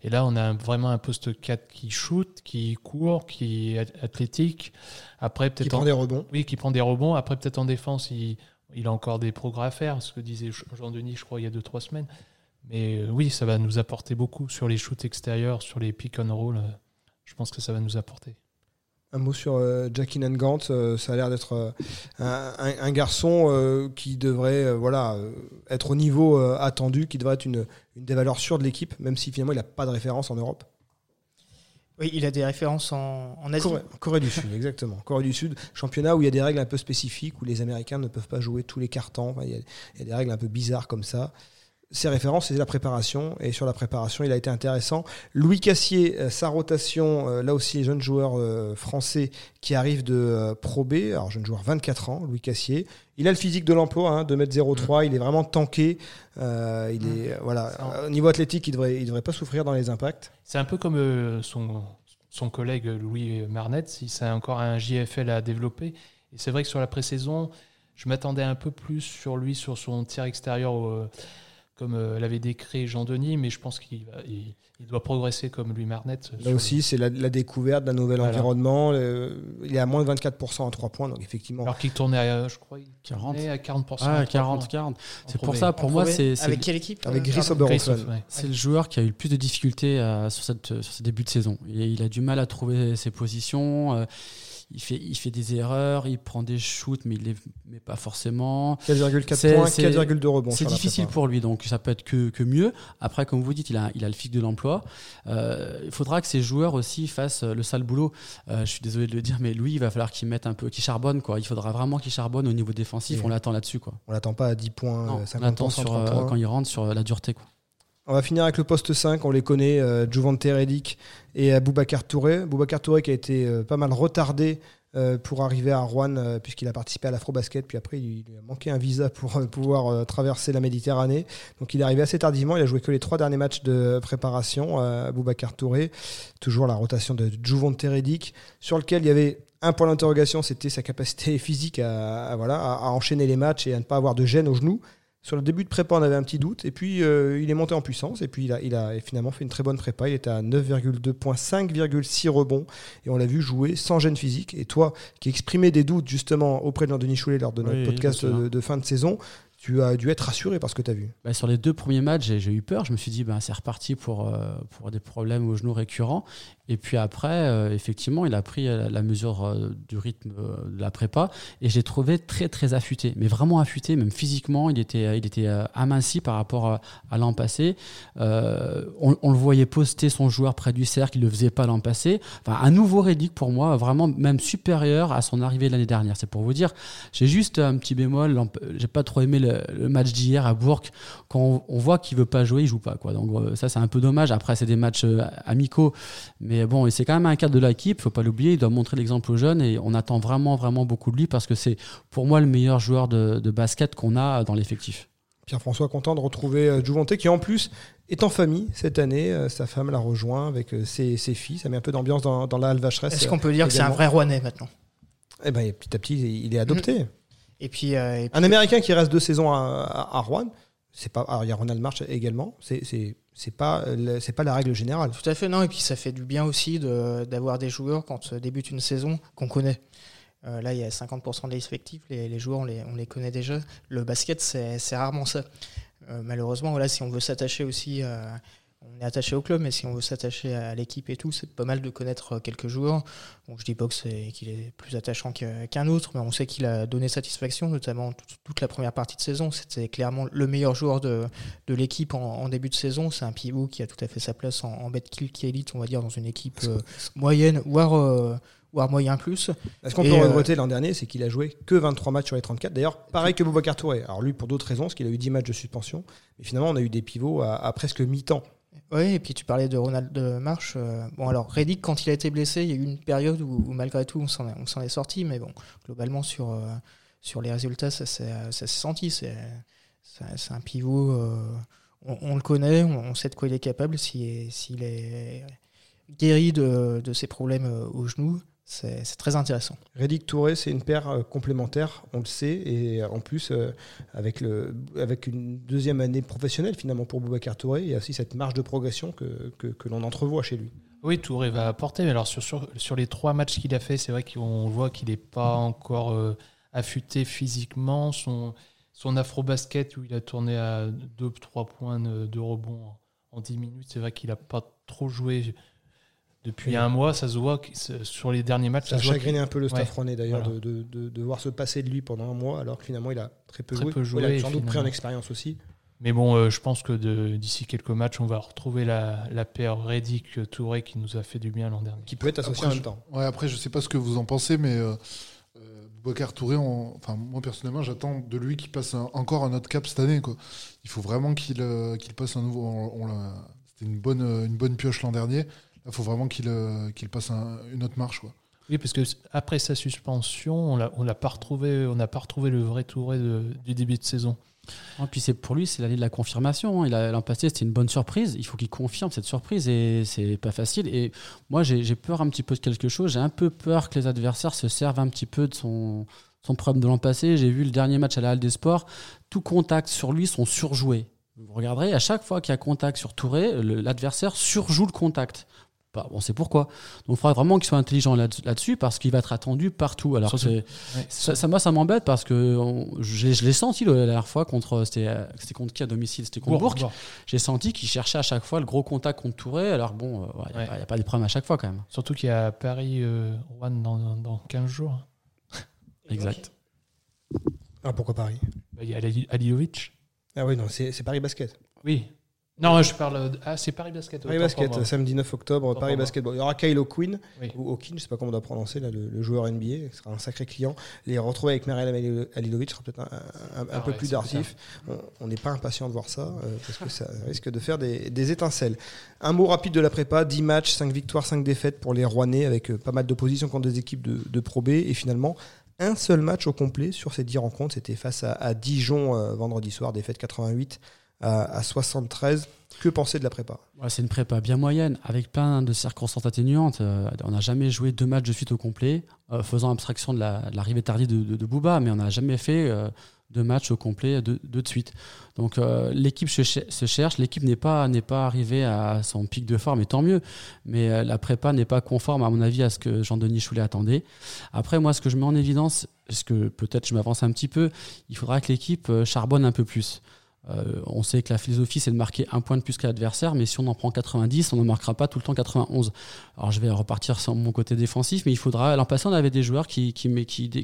Speaker 5: Et là, on a vraiment un poste 4 qui shoot, qui court, qui est athlétique. Après,
Speaker 2: Qui
Speaker 5: peut-être
Speaker 2: prend
Speaker 5: en-
Speaker 2: des rebonds.
Speaker 5: Oui, qui prend des rebonds. Après, peut-être en défense, il, il a encore des progrès à faire, ce que disait Jean-Denis, je crois, il y a 2-3 semaines. Mais euh, oui, ça va nous apporter beaucoup sur les shoots extérieurs, sur les pick and roll. euh, Je pense que ça va nous apporter.
Speaker 2: Un mot sur euh, Jackie Nangant, euh, ça a l'air d'être euh, un, garçon euh, qui devrait voilà, être au niveau attendu, qui devrait être une, une des valeurs sûres de l'équipe, même si finalement il n'a pas de référence en Europe.
Speaker 4: Oui, il a des références en, en Asie.
Speaker 2: Corée, Corée du Sud, exactement. Corée du Sud, championnat où il y a des règles un peu spécifiques, où les Américains ne peuvent pas jouer tous les cartons. Enfin, il y a des règles un peu bizarres comme ça. Ses références, c'est la préparation. Et sur la préparation, il a été intéressant. Louis Cassier, euh, sa rotation, euh, là aussi, les jeunes joueurs euh, français qui arrivent de Pro B. Alors, jeune joueur, 24 ans, Louis Cassier. Il a le physique de l'emploi, hein, 2m03. Il est vraiment tanké. Euh, il est, voilà. Au niveau athlétique, il devrait, il devrait pas souffrir dans les impacts.
Speaker 5: C'est un peu comme son, son collègue Louis Marnet, si c'est encore un JFL à développer. Et c'est vrai que sur la pré-saison, je m'attendais un peu plus sur lui, sur son tir extérieur, comme euh, l'avait décrit Jean-Denis, mais je pense qu'il va- il, il doit progresser comme Louis Marnet. euh,
Speaker 2: Là aussi, c'est la, la découverte d'un nouvel
Speaker 5: Voilà.
Speaker 2: environnement. Il est à moins de 24% à 3 points, donc effectivement.
Speaker 5: Alors qu'il tournait à, je crois, il
Speaker 3: 40.
Speaker 5: tournait à 40%.
Speaker 3: Ah,
Speaker 5: en
Speaker 3: 40,
Speaker 5: trois
Speaker 3: 40.
Speaker 5: points.
Speaker 3: C'est pour ça, pour moi, c'est
Speaker 4: Avec
Speaker 3: le-
Speaker 4: quelle équipe
Speaker 2: Avec
Speaker 4: euh,
Speaker 2: Gris Oberhofen.
Speaker 5: Ouais.
Speaker 3: c'est le joueur qui a eu le plus de difficultés euh, sur, cette, sur ce début de saison. Il, il a du mal à trouver ses positions. euh, il, fait, il fait des erreurs, il prend des shoots, mais il les met pas forcément.
Speaker 2: 4,4
Speaker 3: C'est-
Speaker 2: points,
Speaker 3: c'est-
Speaker 2: 4,2 rebonds.
Speaker 3: c'est difficile pour lui, donc ça peut être que, que mieux. Après, comme vous dites, il a, il a le fixe de l'emploi. Euh, il faudra que ces joueurs aussi fassent le sale boulot. Euh, je suis désolé de le dire, mais lui, il va falloir qu'il mette un peu, qu'il charbonne. Quoi. Il faudra vraiment qu'il charbonne au niveau défensif.
Speaker 2: Et-
Speaker 3: On l'attend là-dessus. Quoi.
Speaker 2: On l'attend pas à 10 points,
Speaker 3: Non,
Speaker 2: euh,
Speaker 3: on
Speaker 2: 50
Speaker 3: l'attend sur,
Speaker 2: 103
Speaker 3: euh,
Speaker 2: points.
Speaker 3: quand il rentre sur la dureté. Quoi.
Speaker 2: On va finir avec le poste 5, on les connaît, euh, Juvante et euh, Boubacar Touré. Boubacar Touré qui a été euh, pas mal retardé euh, pour arriver à Rouen puisqu'il a participé à l'Afrobasket, puis après il, il a manqué un visa pour pouvoir traverser la Méditerranée. Donc il est arrivé assez tardivement, il a joué que les trois derniers matchs de préparation à Boubacar Touré. Toujours la rotation de Juvante Redick, sur lequel il y avait un point d'interrogation, c'était sa capacité physique à, à, enchaîner les matchs et à ne pas avoir de gêne au genou. Sur le début de prépa, on avait un petit doute, et puis euh, il est monté en puissance, et puis il a, il a finalement fait une très bonne prépa. Il était à 9,2 points, 5,6 rebonds, et on l'a vu jouer sans gêne physique. Et toi, qui exprimais des doutes justement auprès de Jean-Denis Choulet lors de notre
Speaker 3: Oui,
Speaker 2: podcast de fin de saison, tu as dû être rassuré par ce que tu as vu.
Speaker 3: Bah, sur les deux premiers matchs, j'ai j'ai eu peur. Je me suis dit, bah, c'est reparti pour, euh, pour des problèmes aux genoux récurrents. Et puis après, euh, effectivement, il a pris euh, la mesure du rythme de la prépa et je l'ai trouvé très, très affûté. Mais vraiment affûté, même physiquement, il était, il était aminci par rapport à, l'an passé. On, le voyait poster son joueur près du cercle, il ne le faisait pas l'an passé. Enfin, un nouveau Reddick pour moi, vraiment même supérieur à son arrivée l'année dernière. C'est pour vous dire, j'ai juste un petit bémol. J'ai pas trop aimé le, le match d'hier à Bourg. Quand on, on voit qu'il veut pas jouer, il joue pas. Quoi. Donc euh, ça, c'est un peu dommage. Après, c'est des matchs euh, amicaux. Mais bon, c'est quand même un cadre de l'équipe, faut pas l'oublier. Il doit montrer l'exemple aux jeunes et on attend vraiment, vraiment beaucoup de lui parce que c'est pour moi le meilleur joueur de, de basket qu'on a dans l'effectif.
Speaker 2: Pierre-François content de retrouver euh, Juvante qui en plus est en famille cette année. Sa femme l'a rejoint avec ses, ses filles. Ça met un peu d'ambiance dans, dans la Alvacheresse.
Speaker 4: Est-ce qu'on peut dire que c'est un vrai Rouennais maintenant?
Speaker 2: Eh ben, petit à petit, il est adopté.
Speaker 4: Et puis, euh, et puis-
Speaker 2: Un Américain qui reste deux saisons à, à, à Rouen, c'est pas. Alors il y a Ronald March également. C'est c'est pas c'est pas la règle générale.
Speaker 4: Tout à fait, non. Et puis ça fait du bien aussi de- d'avoir des joueurs quand euh, débute une saison qu'on connaît. Euh, là, il y a 50% de l'effectif, les, les joueurs, on les, on les connaît déjà. Le basket, c'est c'est rarement ça. Euh, malheureusement, voilà, si on veut s'attacher aussi, euh, on est attaché au club, mais si on veut s'attacher à l'équipe et tout, c'est pas mal de connaître euh, quelques joueurs. Bon, je dis pas qu'il est plus attachant qu'un autre, mais on sait qu'il a donné satisfaction, notamment toute, la première partie de saison. C'était clairement le meilleur joueur de, de l'équipe en, en début de saison. C'est un pivot qui a tout à fait sa place en, en bête kill qui élite, on va dire, dans une équipe euh, moyenne, voire, euh, voire moyen plus.
Speaker 2: Ce qu'on peut
Speaker 4: euh,
Speaker 2: regretter l'an dernier, c'est qu'il a joué que 23 matchs sur les 34. D'ailleurs, pareil que Boubacar Touré. Alors lui, pour d'autres raisons, parce qu'il a eu 10 matchs de suspension. Mais finalement, on a eu des pivots à, à presque mi-temps.
Speaker 4: Oui, et puis tu parlais de Ronald de Marche. euh, bon, alors Reddick, quand il a été blessé, il y a eu une période où, malgré tout, on s'en est, est sorti. Mais bon, globalement, sur, euh, sur les résultats, ça s'est s'est senti. C'est un pivot, euh, on, le connaît, on, sait de quoi il est capable. S'il s'il est guéri de, de ses problèmes euh, au genou, c'est très intéressant.
Speaker 2: Reddick Touré, c'est une paire euh, complémentaire, on le sait, et euh, en plus, euh, avec, le, avec une deuxième année professionnelle finalement pour Boubacar Touré, il y a aussi cette marge de progression que, que, que l'on entrevoit chez lui.
Speaker 5: Oui, Touré va apporter. Mais alors, sur, sur, sur les trois matchs qu'il a fait, c'est vrai qu'on voit qu'il n'est pas encore euh, affûté physiquement. Son, son afro-basket, où il a tourné à 2-3 points de, rebond en, en 10 minutes, c'est vrai qu'il n'a pas trop joué depuis
Speaker 2: Oui.
Speaker 5: un mois. Ça se voit sur les derniers matchs.
Speaker 2: Ça a
Speaker 5: se voit
Speaker 2: chagriné un peu le staff
Speaker 5: Ouais,
Speaker 2: rennais d'ailleurs
Speaker 5: voilà.
Speaker 2: de, de, voir se passer de lui pendant un mois, alors que finalement il a très peu
Speaker 5: Très
Speaker 2: joué.
Speaker 5: peu joué,
Speaker 2: il a sans doute pris en expérience aussi.
Speaker 5: Mais bon, euh, je pense que d'ici quelques matchs, on va retrouver la, la paire Reddick-Touré qui nous a fait du bien l'an dernier.
Speaker 2: qui peut être associé
Speaker 6: Après,
Speaker 2: en même temps.
Speaker 6: Ouais, après, je sais pas ce que vous en pensez, mais euh, euh, Boubacar Touré, on- enfin, moi personnellement, j'attends de lui qu'il passe un- encore un autre cap cette année. Quoi. Il faut vraiment qu'il euh, qu'il passe un nouveau. on- on l'a- C'était une bonne, une bonne pioche l'an dernier. Il faut vraiment qu'il euh, qu'il passe un- une autre marche. Quoi.
Speaker 5: Oui, parce que après sa suspension, on l'a- on pas retrouvé, on n'a pas retrouvé le vrai Touré de- du début de saison.
Speaker 3: Et puis c'est pour lui, c'est l'année de la confirmation. hein. Il a l'an passé, c'était une bonne surprise. Il faut qu'il confirme cette surprise et c'est pas facile. Et moi, j'ai j'ai peur un petit peu de quelque chose. J'ai un peu peur que les adversaires se servent un petit peu de son, son problème de l'an passé. J'ai vu le dernier match à la Halle des Sports. Tout contact sur lui sont surjoués. Vous regarderez, à chaque fois qu'il y a contact sur Touré, le- l'adversaire surjoue le contact. Bah, on sait pourquoi. Donc il faudra vraiment qu'il soit intelligent là- là-dessus parce qu'il va être attendu partout. Alors
Speaker 5: Ouais.
Speaker 3: ça, ça, moi, ça m'embête parce que on- je, je l'ai senti la dernière fois contre. C'était euh, c'était contre qui à domicile? C'était contre Bourg.
Speaker 5: Bourg.
Speaker 3: J'ai senti qu'il cherchait à chaque fois le gros contact contre Touré. Alors bon, il n'y
Speaker 5: Ouais.
Speaker 3: a, pas des problèmes à chaque fois quand même.
Speaker 5: Surtout qu'il y a Paris euh, Rouen dans, dans 15 jours.
Speaker 3: Exact.
Speaker 2: Ah, pourquoi Paris?
Speaker 5: Bah, Il y a Ali- Alilovic.
Speaker 2: Ah oui, non, c'est c'est Paris Basket.
Speaker 5: Oui. Non, je parle. de- Ah, c'est Paris Basket.
Speaker 2: Paris Basket, samedi 9 octobre, Paris
Speaker 5: pour moi.
Speaker 2: Basket. Bon, il y aura Kylo Quinn,
Speaker 5: Oui.
Speaker 2: ou Hawkin, je sais pas comment on doit prononcer, là, le, le joueur NBA, ce sera un sacré client. Les retrouver avec Mariam Ali- Alilovic sera peut-être un, un- un
Speaker 5: Ah
Speaker 2: peu
Speaker 5: ouais,
Speaker 2: plus
Speaker 5: c'est
Speaker 2: d'artif. On- n'est pas impatient de voir ça, euh, parce que ça risque de faire des, des étincelles. Un mot rapide de la prépa 10 matchs, 5 victoires, 5 défaites pour les Rouennais, avec euh, pas mal d'opposition contre des équipes de, de Pro B, et finalement. Un seul match au complet sur ces 10 rencontres, c'était face à, à Dijon euh, vendredi soir, défaite 88 à, à 73. Que penser de la prépa?
Speaker 3: C'est une prépa bien moyenne, avec plein de circonstances atténuantes. Euh, on n'a jamais joué deux matchs de suite au complet, euh, faisant abstraction de la- de l'arrivée tardive de, de, de Booba, mais on n'a jamais fait euh, deux matchs au complet deux de suite. Donc l'équipe se, cher- se cherche, l'équipe n'est pas, pas arrivée à son pic de forme, et tant mieux, mais la prépa n'est pas conforme, à mon avis, à ce que Jean-Denis Choulet attendait. Après, moi, ce que je mets en évidence, est-ce que peut-être je m'avance un petit peu, il faudra que l'équipe charbonne un peu plus. Euh, on sait que la philosophie, c'est de marquer un point de plus que l'adversaire, mais si on en prend 90, on ne marquera pas tout le temps 91. Alors je vais repartir sur mon côté défensif, mais il faudra. L'an passé, on avait des joueurs qui, qui,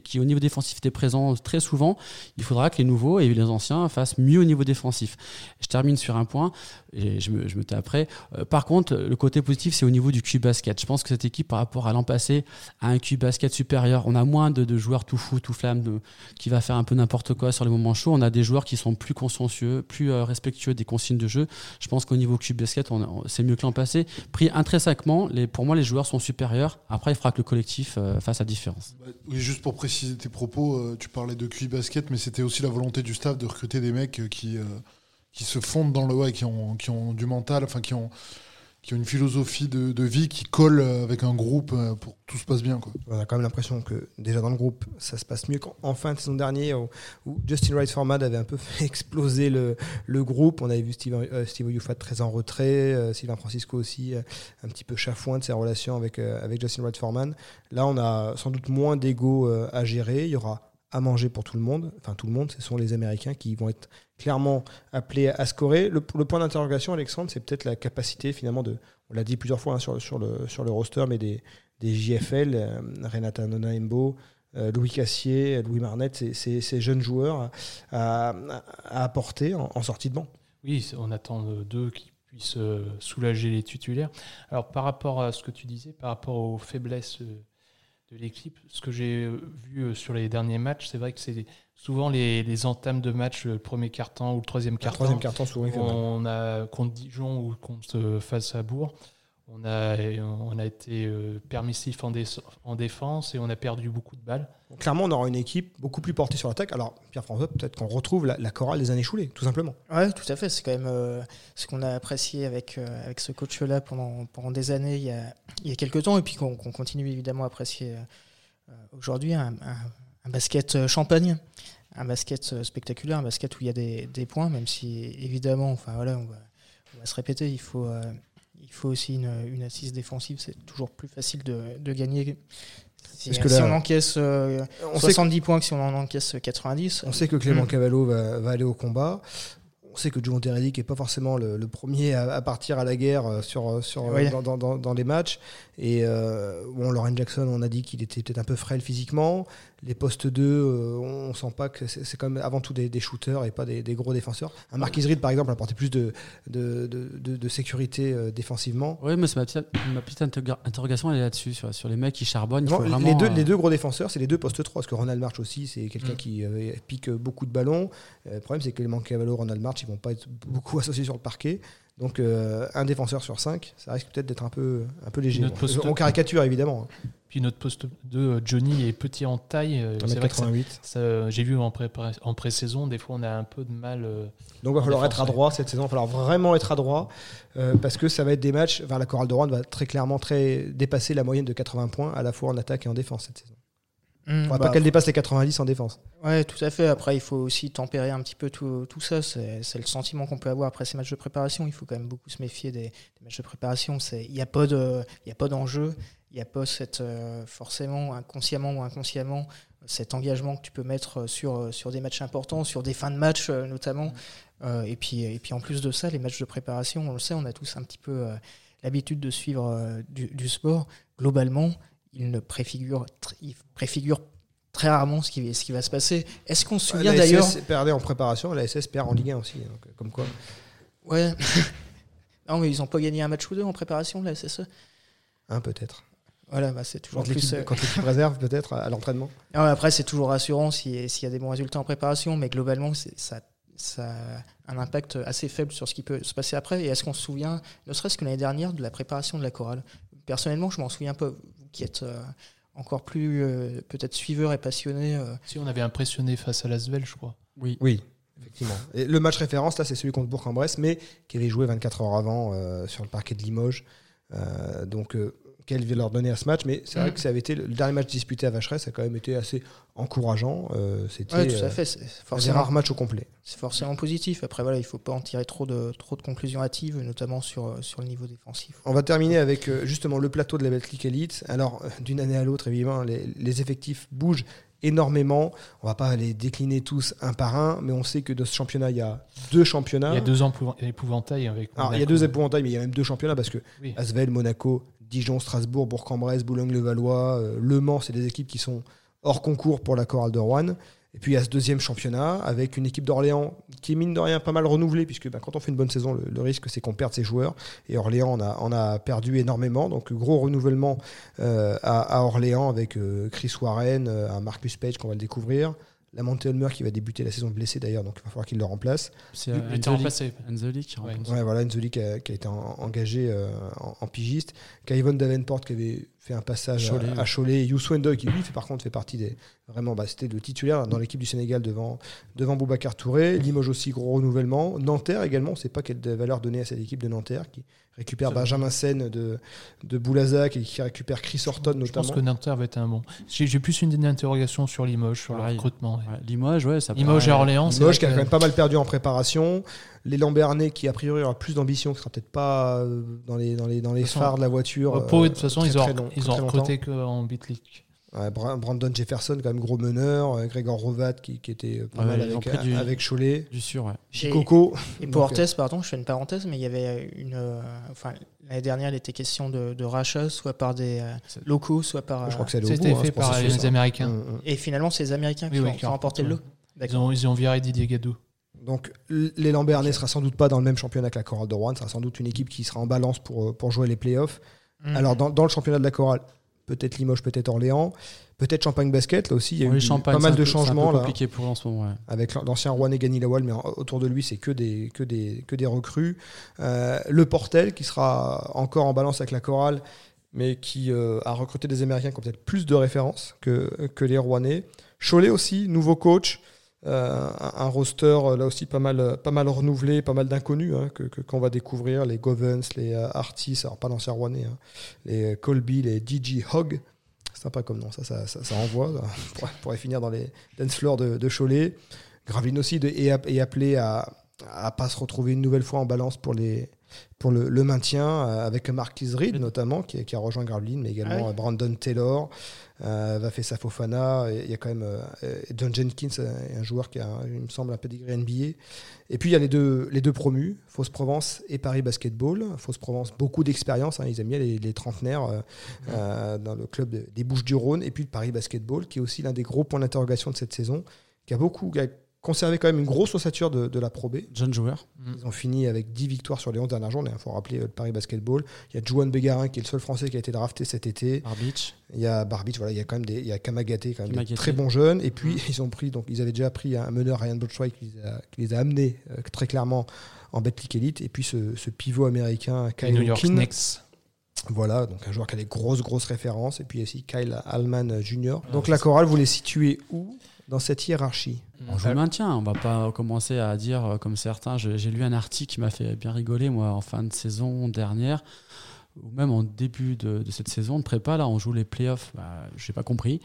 Speaker 3: qui, au niveau défensif, étaient présents très souvent. Il faudra que les nouveaux et les anciens fassent mieux au niveau défensif. Je termine sur un point, et je me, tais après. Euh, par contre, le côté positif, c'est au niveau du QI basket. Je pense que cette équipe, par rapport à l'an passé, a un QI basket supérieur. On a moins de, joueurs tout fou, tout flamme, qui va faire un peu n'importe quoi sur les moments chauds. On a des joueurs qui sont plus consciencieux, plus euh, respectueux des consignes de jeu. Je pense qu'au niveau QI basket, c'est mieux que l'an passé. Pris intrinsèquement, pour moi, les joueurs sont supérieurs. Après, il faudra que le collectif euh, fasse la différence.
Speaker 6: Bah, Oui, juste pour préciser tes propos, euh, tu parlais de QI basket, mais c'était aussi la volonté du staff de recruter des mecs qui, se fondent dans le ouais, qui ont, qui ont du mental, enfin qui ont, qui ont une philosophie de, vie qui colle euh, avec un groupe euh, pour que tout se passe bien. Quoi.
Speaker 2: On a quand même l'impression que déjà dans le groupe, ça se passe mieux qu'en fin de saison dernière où, Justin Wright Format avait un peu fait exploser le, le groupe. On avait vu Steve, euh, Steve très en retrait, euh, Sylvain Francisco aussi euh, un petit peu chafouin de ses relations avec, avec Justin Wright Foreman. Là, on a sans doute moins d'ego à gérer. Il y aura à manger pour tout le monde. Enfin, tout le monde, ce sont les Américains qui vont être clairement appelés à scorer. Le, point d'interrogation, Alexandre, c'est peut-être la capacité finalement de, on l'a dit plusieurs fois hein, sur, le, sur le roster, mais des, des JFL, euh, Renata Nonaimbo, euh, Louis Cassier, Louis Marnette, ces- ces jeunes joueurs à, apporter en, sortie de banc.
Speaker 5: Oui, on attend d'eux qui puissent euh, soulager les titulaires. Alors, par rapport à ce que tu disais, par rapport aux faiblesses de l'équipe. Ce que j'ai euh, vu euh, sur les derniers matchs, c'est vrai que c'est souvent les, les entames de match, le premier quart-temps ou le troisième quart-temps.
Speaker 2: troisième souvent.
Speaker 5: On a contre Dijon ou contre euh, face à Bourg, on a, on a été euh, permissif en, dé- en défense et on a perdu beaucoup de balles.
Speaker 2: Donc, clairement, on aura une équipe beaucoup plus portée sur l'attaque. Alors, Pierre-François, peut-être qu'on retrouve la, la chorale des années choulées, tout simplement.
Speaker 4: Ouais, tout à fait. C'est quand même euh, ce qu'on a apprécié avec, euh, avec ce coach-là pendant, pendant des années, il y a, il y a quelques temps, et puis qu'on continue évidemment à apprécier euh, aujourd'hui. Un, un- un basket champagne, un basket spectaculaire, un basket où il y a des, des points, même si évidemment, enfin voilà, on va, on va se répéter, il faut, euh, il faut aussi une, une assise défensive. C'est toujours plus facile de, de gagner. Si,
Speaker 2: Parce que
Speaker 4: si on encaisse euh,
Speaker 2: On sait,
Speaker 4: 70 points que si on en encaisse 90,
Speaker 2: on sait que Clément
Speaker 4: Mm.
Speaker 2: Cavallo va, va aller au combat. On sait que Joe Teredic n'est pas forcément le, le premier à, à partir à la guerre euh, sur, sur,
Speaker 4: Oui.
Speaker 2: dans, dans- dans- dans les matchs. Et euh, bon, Lauren Jackson, on a dit qu'il était peut-être un peu frêle physiquement. Les postes 2, euh, on sent pas que c'est quand même avant tout des, des shooters et pas des, des gros défenseurs. Un Marquis Reed, par exemple, apportait plus de, de, de, sécurité euh, défensivement.
Speaker 3: Oui, mais c'est ma petite, ma petite interroga- interrogation, elle est là-dessus, sur, sur les mecs qui charbonnent. il
Speaker 2: les, deux,
Speaker 3: euh,
Speaker 2: les deux gros défenseurs, c'est les deux postes 3. Parce que Ronald March aussi, c'est quelqu'un
Speaker 5: Mm.
Speaker 2: qui euh, pique beaucoup de ballons. Euh, le problème, c'est que les Cavallo, Ronald March, ils vont pas être beaucoup associés sur le parquet. Donc, euh, un défenseur sur 5, ça risque peut-être d'être un peu, un peu léger.
Speaker 5: Poste-
Speaker 2: On caricature, évidemment.
Speaker 5: Puis notre poste 2, Johnny, est petit en taille. euh,
Speaker 2: T'en
Speaker 5: c'est
Speaker 2: mets
Speaker 5: vrai que ça-
Speaker 2: 88.
Speaker 5: ça- J'ai vu en, prépara- en pré-saison, des fois on a un peu de mal. euh,
Speaker 2: Donc, il va falloir être à droit cette saison. Il va falloir vraiment être à droit. euh, parce que ça va être des matchs. Enfin, la Chorale de Rouen va très clairement très, dépasser la moyenne de 80 points, à la fois en attaque et en défense cette saison. Faudra
Speaker 4: bah,
Speaker 2: pas qu'elle dépasse les 90 en défense.
Speaker 4: Ouais, tout à fait. Après, il faut aussi tempérer un petit peu tout, tout ça. C'est le sentiment qu'on peut avoir après ces matchs de préparation. Il faut quand même beaucoup se méfier des, des matchs de préparation. C'est- Il n'y a pas de- il y a pas d'enjeu. Il n'y a pas cette, euh, forcément, inconsciemment ou inconsciemment, cet engagement que tu peux mettre sur, sur des matchs importants, sur des fins de match euh, notamment. Euh, et, puis, et puis en plus de ça, les matchs de préparation, on le sait, on a tous un petit peu euh, l'habitude de suivre euh, du, du sport. Globalement, il ne préfigure, il préfigure très rarement ce qui, ce qui va se passer. Est-ce qu'on se souvient
Speaker 2: La
Speaker 4: d'ailleurs
Speaker 2: SS perdait en préparation, la SS perd en Ligue 1 aussi. donc, comme quoi.
Speaker 4: Ouais. non, mais ils n'ont pas gagné un match ou deux en préparation, la SSE.
Speaker 2: Un peut-être.
Speaker 4: Voilà, bah, c'est toujours
Speaker 2: Quand
Speaker 4: plus. euh,
Speaker 2: quand l'équipe réserve, peut-être, à, à l'entraînement.
Speaker 4: après, c'est toujours rassurant si- s'il y a des bons résultats en préparation, mais globalement, c'est- ça, ça a un impact assez faible sur ce qui peut se passer après. Et est-ce qu'on se souvient, ne serait-ce que l'année dernière, de la préparation de la chorale? Personnellement, je m'en souviens pas. Qui êtes euh, encore plus euh, peut-être suiveur et passionné. euh,
Speaker 5: Si on avait impressionné face à Lasvel, je crois.
Speaker 3: Oui.
Speaker 2: Oui, effectivement. Et le match référence, là, c'est celui contre Bourg-en-Bresse, mais qui avait joué 24 heures avant euh, sur le parquet de Limoges. Euh, donc, euh, quelle vie leur donner à ce match Mais c'est vrai
Speaker 4: Mm.
Speaker 2: que ça avait été le, dernier match disputé à Vacheresse, ça a quand même été assez encourageant. Euh, C'était
Speaker 4: ouais, tout
Speaker 2: euh,
Speaker 4: à fait. C'est
Speaker 2: un des
Speaker 4: forcément,
Speaker 2: rares matchs au complet.
Speaker 4: c'est forcément positif. Après, voilà, il faut pas en tirer trop de, trop de conclusions hâtives, notamment sur, euh, sur le niveau défensif.
Speaker 2: On va terminer avec euh, justement le plateau de la Betclic Elite. Alors, euh, d'une année à l'autre, évidemment, les, les effectifs bougent énormément. On va pas les décliner tous un par un, mais on sait que dans ce championnat, il y a deux championnats.
Speaker 5: Il y a deux épouvantails avec.
Speaker 2: Alors, il y a deux épouvantails, mais il y a même deux championnats parce que
Speaker 5: Oui.
Speaker 2: Asvel, Monaco, Dijon, Strasbourg, Bourg-en-Bresse, Boulogne-le-Valois, euh, Le Mans, c'est des équipes qui sont hors concours pour la chorale de Rouen. Et puis il y a ce deuxième championnat avec une équipe d'Orléans qui est mine de rien pas mal renouvelée, puisque bah, quand on fait une bonne saison, le, risque c'est qu'on perde ses joueurs. Et Orléans en a, perdu énormément. Donc gros renouvellement euh, à, Orléans avec euh, Chris Warren, un Marcus Page qu'on va le découvrir. La Monte Ulmer qui va débuter la saison blessée d'ailleurs, donc il va falloir qu'il le remplace.
Speaker 3: C'est
Speaker 5: Il
Speaker 3: euh,
Speaker 5: était
Speaker 3: Anzoli-
Speaker 5: remplacé.
Speaker 3: Anzoli qui
Speaker 5: Ouais,
Speaker 3: remplace.
Speaker 2: Ouais, voilà, Nzoli qui a, qui a été en- engagé euh, en, en pigiste. Kaivon Davenport qui avait fait un passage
Speaker 3: Cholet,
Speaker 2: à, à Cholet. Et Youssou Ndoye qui lui, fait, par contre, fait partie des. Vraiment, bah, c'était le titulaire dans l'équipe du Sénégal devant, devant Boubacar Touré. Limoges aussi, gros renouvellement. Nanterre également, on ne sait pas quelle valeur donner à cette équipe de Nanterre qui récupère
Speaker 5: Ça-
Speaker 2: Benjamin Sen de, de Boulazac et qui récupère Chris Horton
Speaker 5: Je
Speaker 2: notamment.
Speaker 5: pense que Nanterre va être un bon. J'ai plus une interrogation sur Limoges, sur le recrutement. ouais.
Speaker 3: Limoges, ouais, ça
Speaker 5: Limoges et Orléans,
Speaker 2: Limoges qui a quand même pas mal perdu en préparation. Les Lambernais qui a priori aura plus d'ambition, qui sera peut-être pas euh, dans les, dans les, dans les
Speaker 5: De façon,
Speaker 2: phares de la voiture.
Speaker 5: Pau, de
Speaker 2: euh,
Speaker 5: toute façon,
Speaker 2: très,
Speaker 5: ils ont,
Speaker 2: très long-
Speaker 5: ils
Speaker 2: très,
Speaker 5: ont recruté qu'en Bitlick.
Speaker 2: Ouais, Brandon Jefferson, quand même gros meneur. euh, Grégor Rovat qui, qui était euh, pas
Speaker 3: Ouais,
Speaker 2: mal avec,
Speaker 3: du-
Speaker 2: avec Cholet.
Speaker 3: Du sûr, ouais.
Speaker 2: Coco.
Speaker 4: Et pour Orthez, pardon, je fais une parenthèse, mais il y avait une. euh, enfin, l'année dernière, il était question de, de rachat, soit par des euh, locaux, soit par.
Speaker 2: Je crois que
Speaker 4: euh,
Speaker 2: c'est
Speaker 5: C'était
Speaker 2: hein,
Speaker 5: fait par les. Américains.
Speaker 2: Mm, mm.
Speaker 4: Et finalement, c'est les Américains qui,
Speaker 5: Oui,
Speaker 4: ont,
Speaker 5: qui
Speaker 4: remporté le lot.
Speaker 5: ont, ils ont viré Didier Gadou.
Speaker 2: Donc l- les Lambernais sera sans doute pas dans le même championnat que la Chorale de Rouen. Ce sera sans doute une équipe qui sera en balance pour, euh, pour jouer les playoffs.
Speaker 4: Mm.
Speaker 2: Alors dans, dans le championnat de la Chorale, peut-être Limoges, peut-être Orléans, peut-être Champagne Basket. Là aussi, il y a eu pas mal de
Speaker 3: peu- c'est
Speaker 2: changements là,
Speaker 3: compliqué pour en ce moment. ouais.
Speaker 2: avec l'ancien Rouennais Gani Lawal, mais autour de lui, c'est que des, que, des, que des recrues. Euh, le Portel, qui sera encore en balance avec la chorale, mais qui euh, a recruté des Américains qui ont peut-être plus de références que, que les Rouennais. Cholet aussi, nouveau coach. Euh, un, roster euh, là aussi pas mal, euh, pas mal renouvelé, pas mal d'inconnus hein, que, qu'on va découvrir, les Govens, les Artis, alors pas l'ancien Rouennais, hein, les Colby, les DJ Hogg, sympa comme nom, ça, ça, ça, ça envoie, pourrait, finir dans les dance floors de, de Cholet. Graveline aussi app- est appelé à à pas se retrouver une nouvelle fois en balance pour, les, pour le, le maintien, euh, avec Marquis Reed notamment, qui, qui a rejoint Graveline, mais également
Speaker 4: Ah oui.
Speaker 2: euh, Brandon Taylor, euh, va faire Fofana, il y a quand même euh, John Jenkins, un joueur qui a, il me semble, un pedigree NBA. Et puis il y a les deux, les deux promus, Fausse Provence et Paris Basketball. Fausse Provence, beaucoup d'expérience, hein, ils aiment bien les, les trentenaires euh, dans le club de- des Bouches-du-Rhône, et puis Paris Basketball, qui est aussi l'un des gros points d'interrogation de cette saison, qui a beaucoup conservé quand même une grosse ossature de, de la Pro B.
Speaker 3: Jeune joueur.
Speaker 2: Ils ont fini avec 10 victoires sur les 11 dernières journées. Il faut rappeler euh, le Paris Basketball. Il y a Juan Bégarin qui est le seul Français qui a été drafté cet été.
Speaker 3: Arbitch.
Speaker 2: Il y a Barbich, voilà, il y a quand même des, il y a Kamagaté, quand même des très bons jeunes. Et puis ils ont pris, donc ils avaient déjà pris un meneur Ryan Botchway qui les a, qui les a amenés euh, très clairement en Betclic Elite. Et puis ce, ce pivot américain Kyle
Speaker 5: New York. Knicks.
Speaker 2: Voilà, donc un joueur qui a des grosses grosses références. Et puis aussi Kyle Allman Jr. Donc la chorale, vous les situez où dans cette hiérarchie?
Speaker 3: On joue le maintien. On va pas commencer à dire euh, comme certains. J'ai lu un article qui m'a fait bien rigoler moi en fin de saison dernière, ou même en début de, de cette saison de prépa. Là, on joue les playoffs. Bah, J'ai pas compris.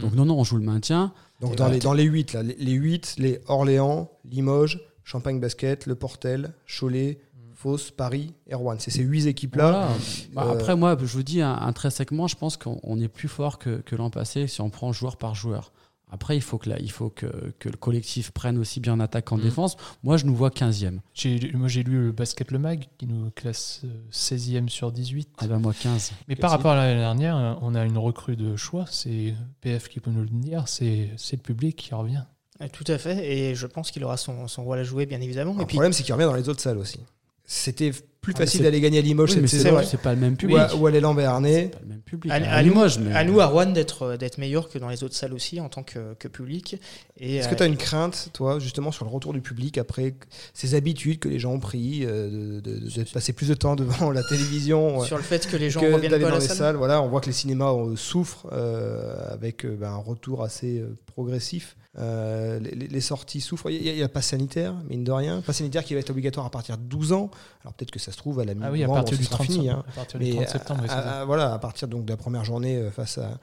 Speaker 3: Donc non, non, on joue le maintien.
Speaker 2: Donc dans
Speaker 4: bah,
Speaker 2: les, dans les 8, là, les, les 8, les Orléans, Limoges, Champagne Basket, Le Portel, Cholet, Fos, Paris et Rouen. C'est ces 8 équipes-là.
Speaker 3: Voilà. Bah,
Speaker 2: Euh,
Speaker 3: Après, moi, je vous dis un- intrinsèquement, je pense qu'on on est plus fort que, que l'an passé si on prend joueur par joueur. Après, il faut que, là, il faut que, que le collectif prenne aussi bien en attaque qu'en
Speaker 5: Mhm.
Speaker 3: défense. Moi, je nous vois 15e.
Speaker 5: J'ai- Moi, j'ai lu le Basket Le Mag qui nous classe euh, 16e sur 18.
Speaker 3: Eh ben, moi, 15.
Speaker 5: Mais par rapport à l'année dernière, euh, on a une recrue de choix. C'est PF qui peut nous le dire. C'est c'est le public qui revient.
Speaker 4: Euh, Tout à fait, et je pense qu'il aura son, son rôle à jouer, bien évidemment.
Speaker 2: Le
Speaker 4: Et puis,
Speaker 2: problème, c'est qu'il revient dans les autres salles aussi. C'était plus
Speaker 3: Ah,
Speaker 2: facile d'aller gagner à Limoges
Speaker 3: Oui, c'est
Speaker 2: saison.
Speaker 3: vrai, c'est pas le même
Speaker 2: Ou
Speaker 3: public.
Speaker 2: ou Béarnais.
Speaker 3: pas le même public.
Speaker 4: à,
Speaker 3: À,
Speaker 4: à
Speaker 3: Limoges, mais
Speaker 4: à nous, à Rouen, d'être d'être meilleur que dans les autres salles aussi en tant que, que public.
Speaker 2: Est-ce
Speaker 4: euh,
Speaker 2: que tu as une crainte, toi, justement, sur le retour du public après ces habitudes que les gens ont pris euh, de, de- de- de passer plus de temps devant la télévision euh,
Speaker 4: sur le fait que les gens
Speaker 2: que
Speaker 4: reviennent pas à
Speaker 2: dans
Speaker 4: la
Speaker 2: les
Speaker 4: salle
Speaker 2: salles Voilà, on voit que les cinémas euh, souffrent euh, avec euh, ben, un retour assez euh, progressif. Euh, les, sorties souffrent. Il y a, il y a le pass sanitaire, mine de rien. Pass sanitaire qui va être obligatoire à partir de 12 ans. Alors peut-être que ça se trouve à la mi
Speaker 5: Ah oui, à partir du 30,
Speaker 2: fini. hein.
Speaker 5: à partir du
Speaker 2: Mais
Speaker 5: 30 septembre.
Speaker 2: à-
Speaker 5: oui, c'est ça.
Speaker 2: à- voilà, à partir donc de la première journée euh, face à,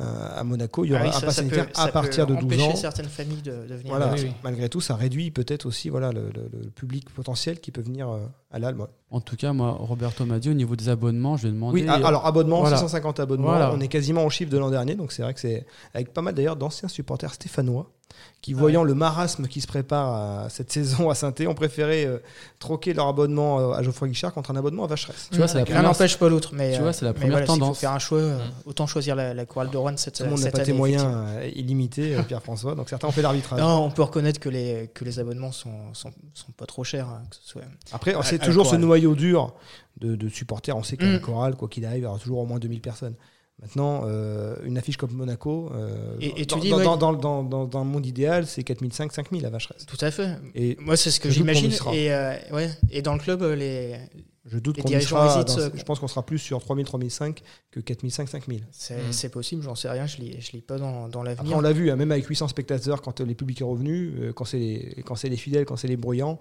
Speaker 2: à- Monaco, il y
Speaker 4: Ah
Speaker 2: aura
Speaker 4: oui,
Speaker 2: un
Speaker 4: ça-
Speaker 2: pass
Speaker 4: ça peut-
Speaker 2: sanitaire
Speaker 4: ça
Speaker 2: à partir de 12
Speaker 4: empêcher
Speaker 2: ans.
Speaker 4: certaines familles de, de venir.
Speaker 2: Voilà,
Speaker 5: Oui, oui.
Speaker 2: malgré tout, ça réduit peut-être aussi voilà, le, le- le public potentiel qui peut venir euh, à l'Alme.
Speaker 3: en tout cas, moi, Roberto m'a dit au niveau des abonnements, je lui ai demandé.
Speaker 2: Oui, a- alors abonnement,
Speaker 3: Voilà.
Speaker 2: 650 abonnements.
Speaker 3: Voilà.
Speaker 2: On est quasiment au chiffre de l'an dernier, donc c'est vrai que c'est avec pas mal d'ailleurs d'anciens supporters stéphanois qui, voyant le marasme qui se prépare à cette saison à saint ont préféré euh, troquer leur abonnement euh, à Geoffroy Guichard contre un abonnement à Vacheresse.
Speaker 3: Tu vois, c'est la première-
Speaker 4: n'empêche pas l'autre, mais
Speaker 3: Tu vois,
Speaker 4: euh,
Speaker 3: c'est la première
Speaker 4: voilà,
Speaker 3: tendance.
Speaker 4: faut faire un choix, euh, autant choisir la, la chorale de Rouen cette,
Speaker 2: Tout le monde n'a pas tes moyens euh, illimités, euh, Pierre-François, donc certains ont fait l'arbitrage.
Speaker 4: Non, on peut reconnaître que les, que les abonnements sont, sont, sont pas trop chers. hein, que ce soit...
Speaker 2: Après, c'est toujours ce noyau dur de, de supporters. On sait qu'à la chorale, quoi qu'il arrive, il y aura toujours au moins 2000 personnes. Maintenant, euh, une affiche comme Monaco, euh,
Speaker 4: Et- et tu
Speaker 2: dans,
Speaker 4: dis,
Speaker 2: dans,
Speaker 4: ouais.
Speaker 2: dans, dans, dans- dans- dans un monde idéal, c'est 4500, 5000 à Vacheresse.
Speaker 4: Tout à fait.
Speaker 2: Et
Speaker 4: Moi, c'est ce que j'imagine. Et, euh, ouais. et dans le club, les...
Speaker 2: je doute qu'on sera. dans-
Speaker 4: euh,
Speaker 2: je pense qu'on sera plus sur 3000, 3005 que 4500, 5000.
Speaker 4: c'est
Speaker 5: Mm.
Speaker 4: c'est possible, j'en sais rien, je lis, je lis pas dans, dans l'avenir.
Speaker 2: on l'a vu, hein, même avec 800 spectateurs, quand les publics est revenu, quand c'est les, quand c'est les fidèles, quand c'est les bruyants,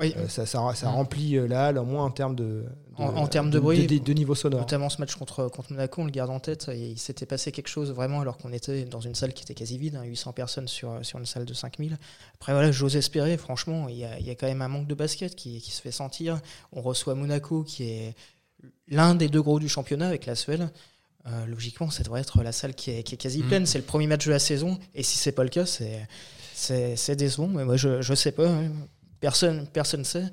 Speaker 4: Oui.
Speaker 2: euh, ça, ça, ça
Speaker 5: Mm.
Speaker 2: remplit euh, la halle, au moins en termes de,
Speaker 4: En- en termes de bruit,
Speaker 2: de, de niveau sonore.
Speaker 4: Notamment ce match contre, contre Monaco, on le garde en tête. et il s'était passé quelque chose vraiment alors qu'on était dans une salle qui était quasi vide, hein, 800 personnes sur, sur une salle de 5000. Après, voilà, j'ose espérer, franchement, il y a, il y a quand même un manque de basket qui, qui se fait sentir. On reçoit Monaco, qui est l'un des deux gros du championnat avec la Suède. Euh, logiquement, ça devrait être la salle qui est, qui est quasi
Speaker 5: Mm.
Speaker 4: pleine. C'est le premier match de la saison. Et si c'est pas le cas, c'est décevant. Mais moi, je, je sais pas. hein. Personne personne sait.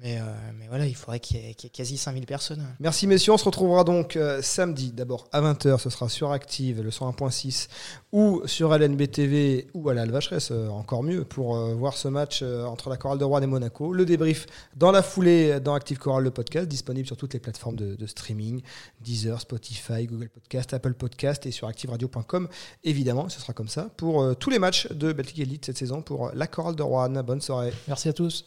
Speaker 4: Mais, euh, mais voilà, il faudrait qu'il y, ait- qu'il y ait quasi 5000 personnes.
Speaker 2: Merci messieurs, on se retrouvera donc euh, samedi, d'abord à 20h, ce sera sur Active, le 101.6, ou sur LNB TV, ou à la Vacheresse, euh, encore mieux, pour euh, voir ce match euh, entre la Chorale de Rouen et Monaco. Le débrief dans la foulée dans Active Chorale, le podcast, disponible sur toutes les plateformes de, de streaming, Deezer, Spotify, Google Podcast, Apple Podcast et sur activeradio.com. Évidemment, ce sera comme ça pour euh, tous les matchs de Belgique Elite cette saison pour la Chorale de Rouen. Bonne soirée.
Speaker 5: Merci à tous.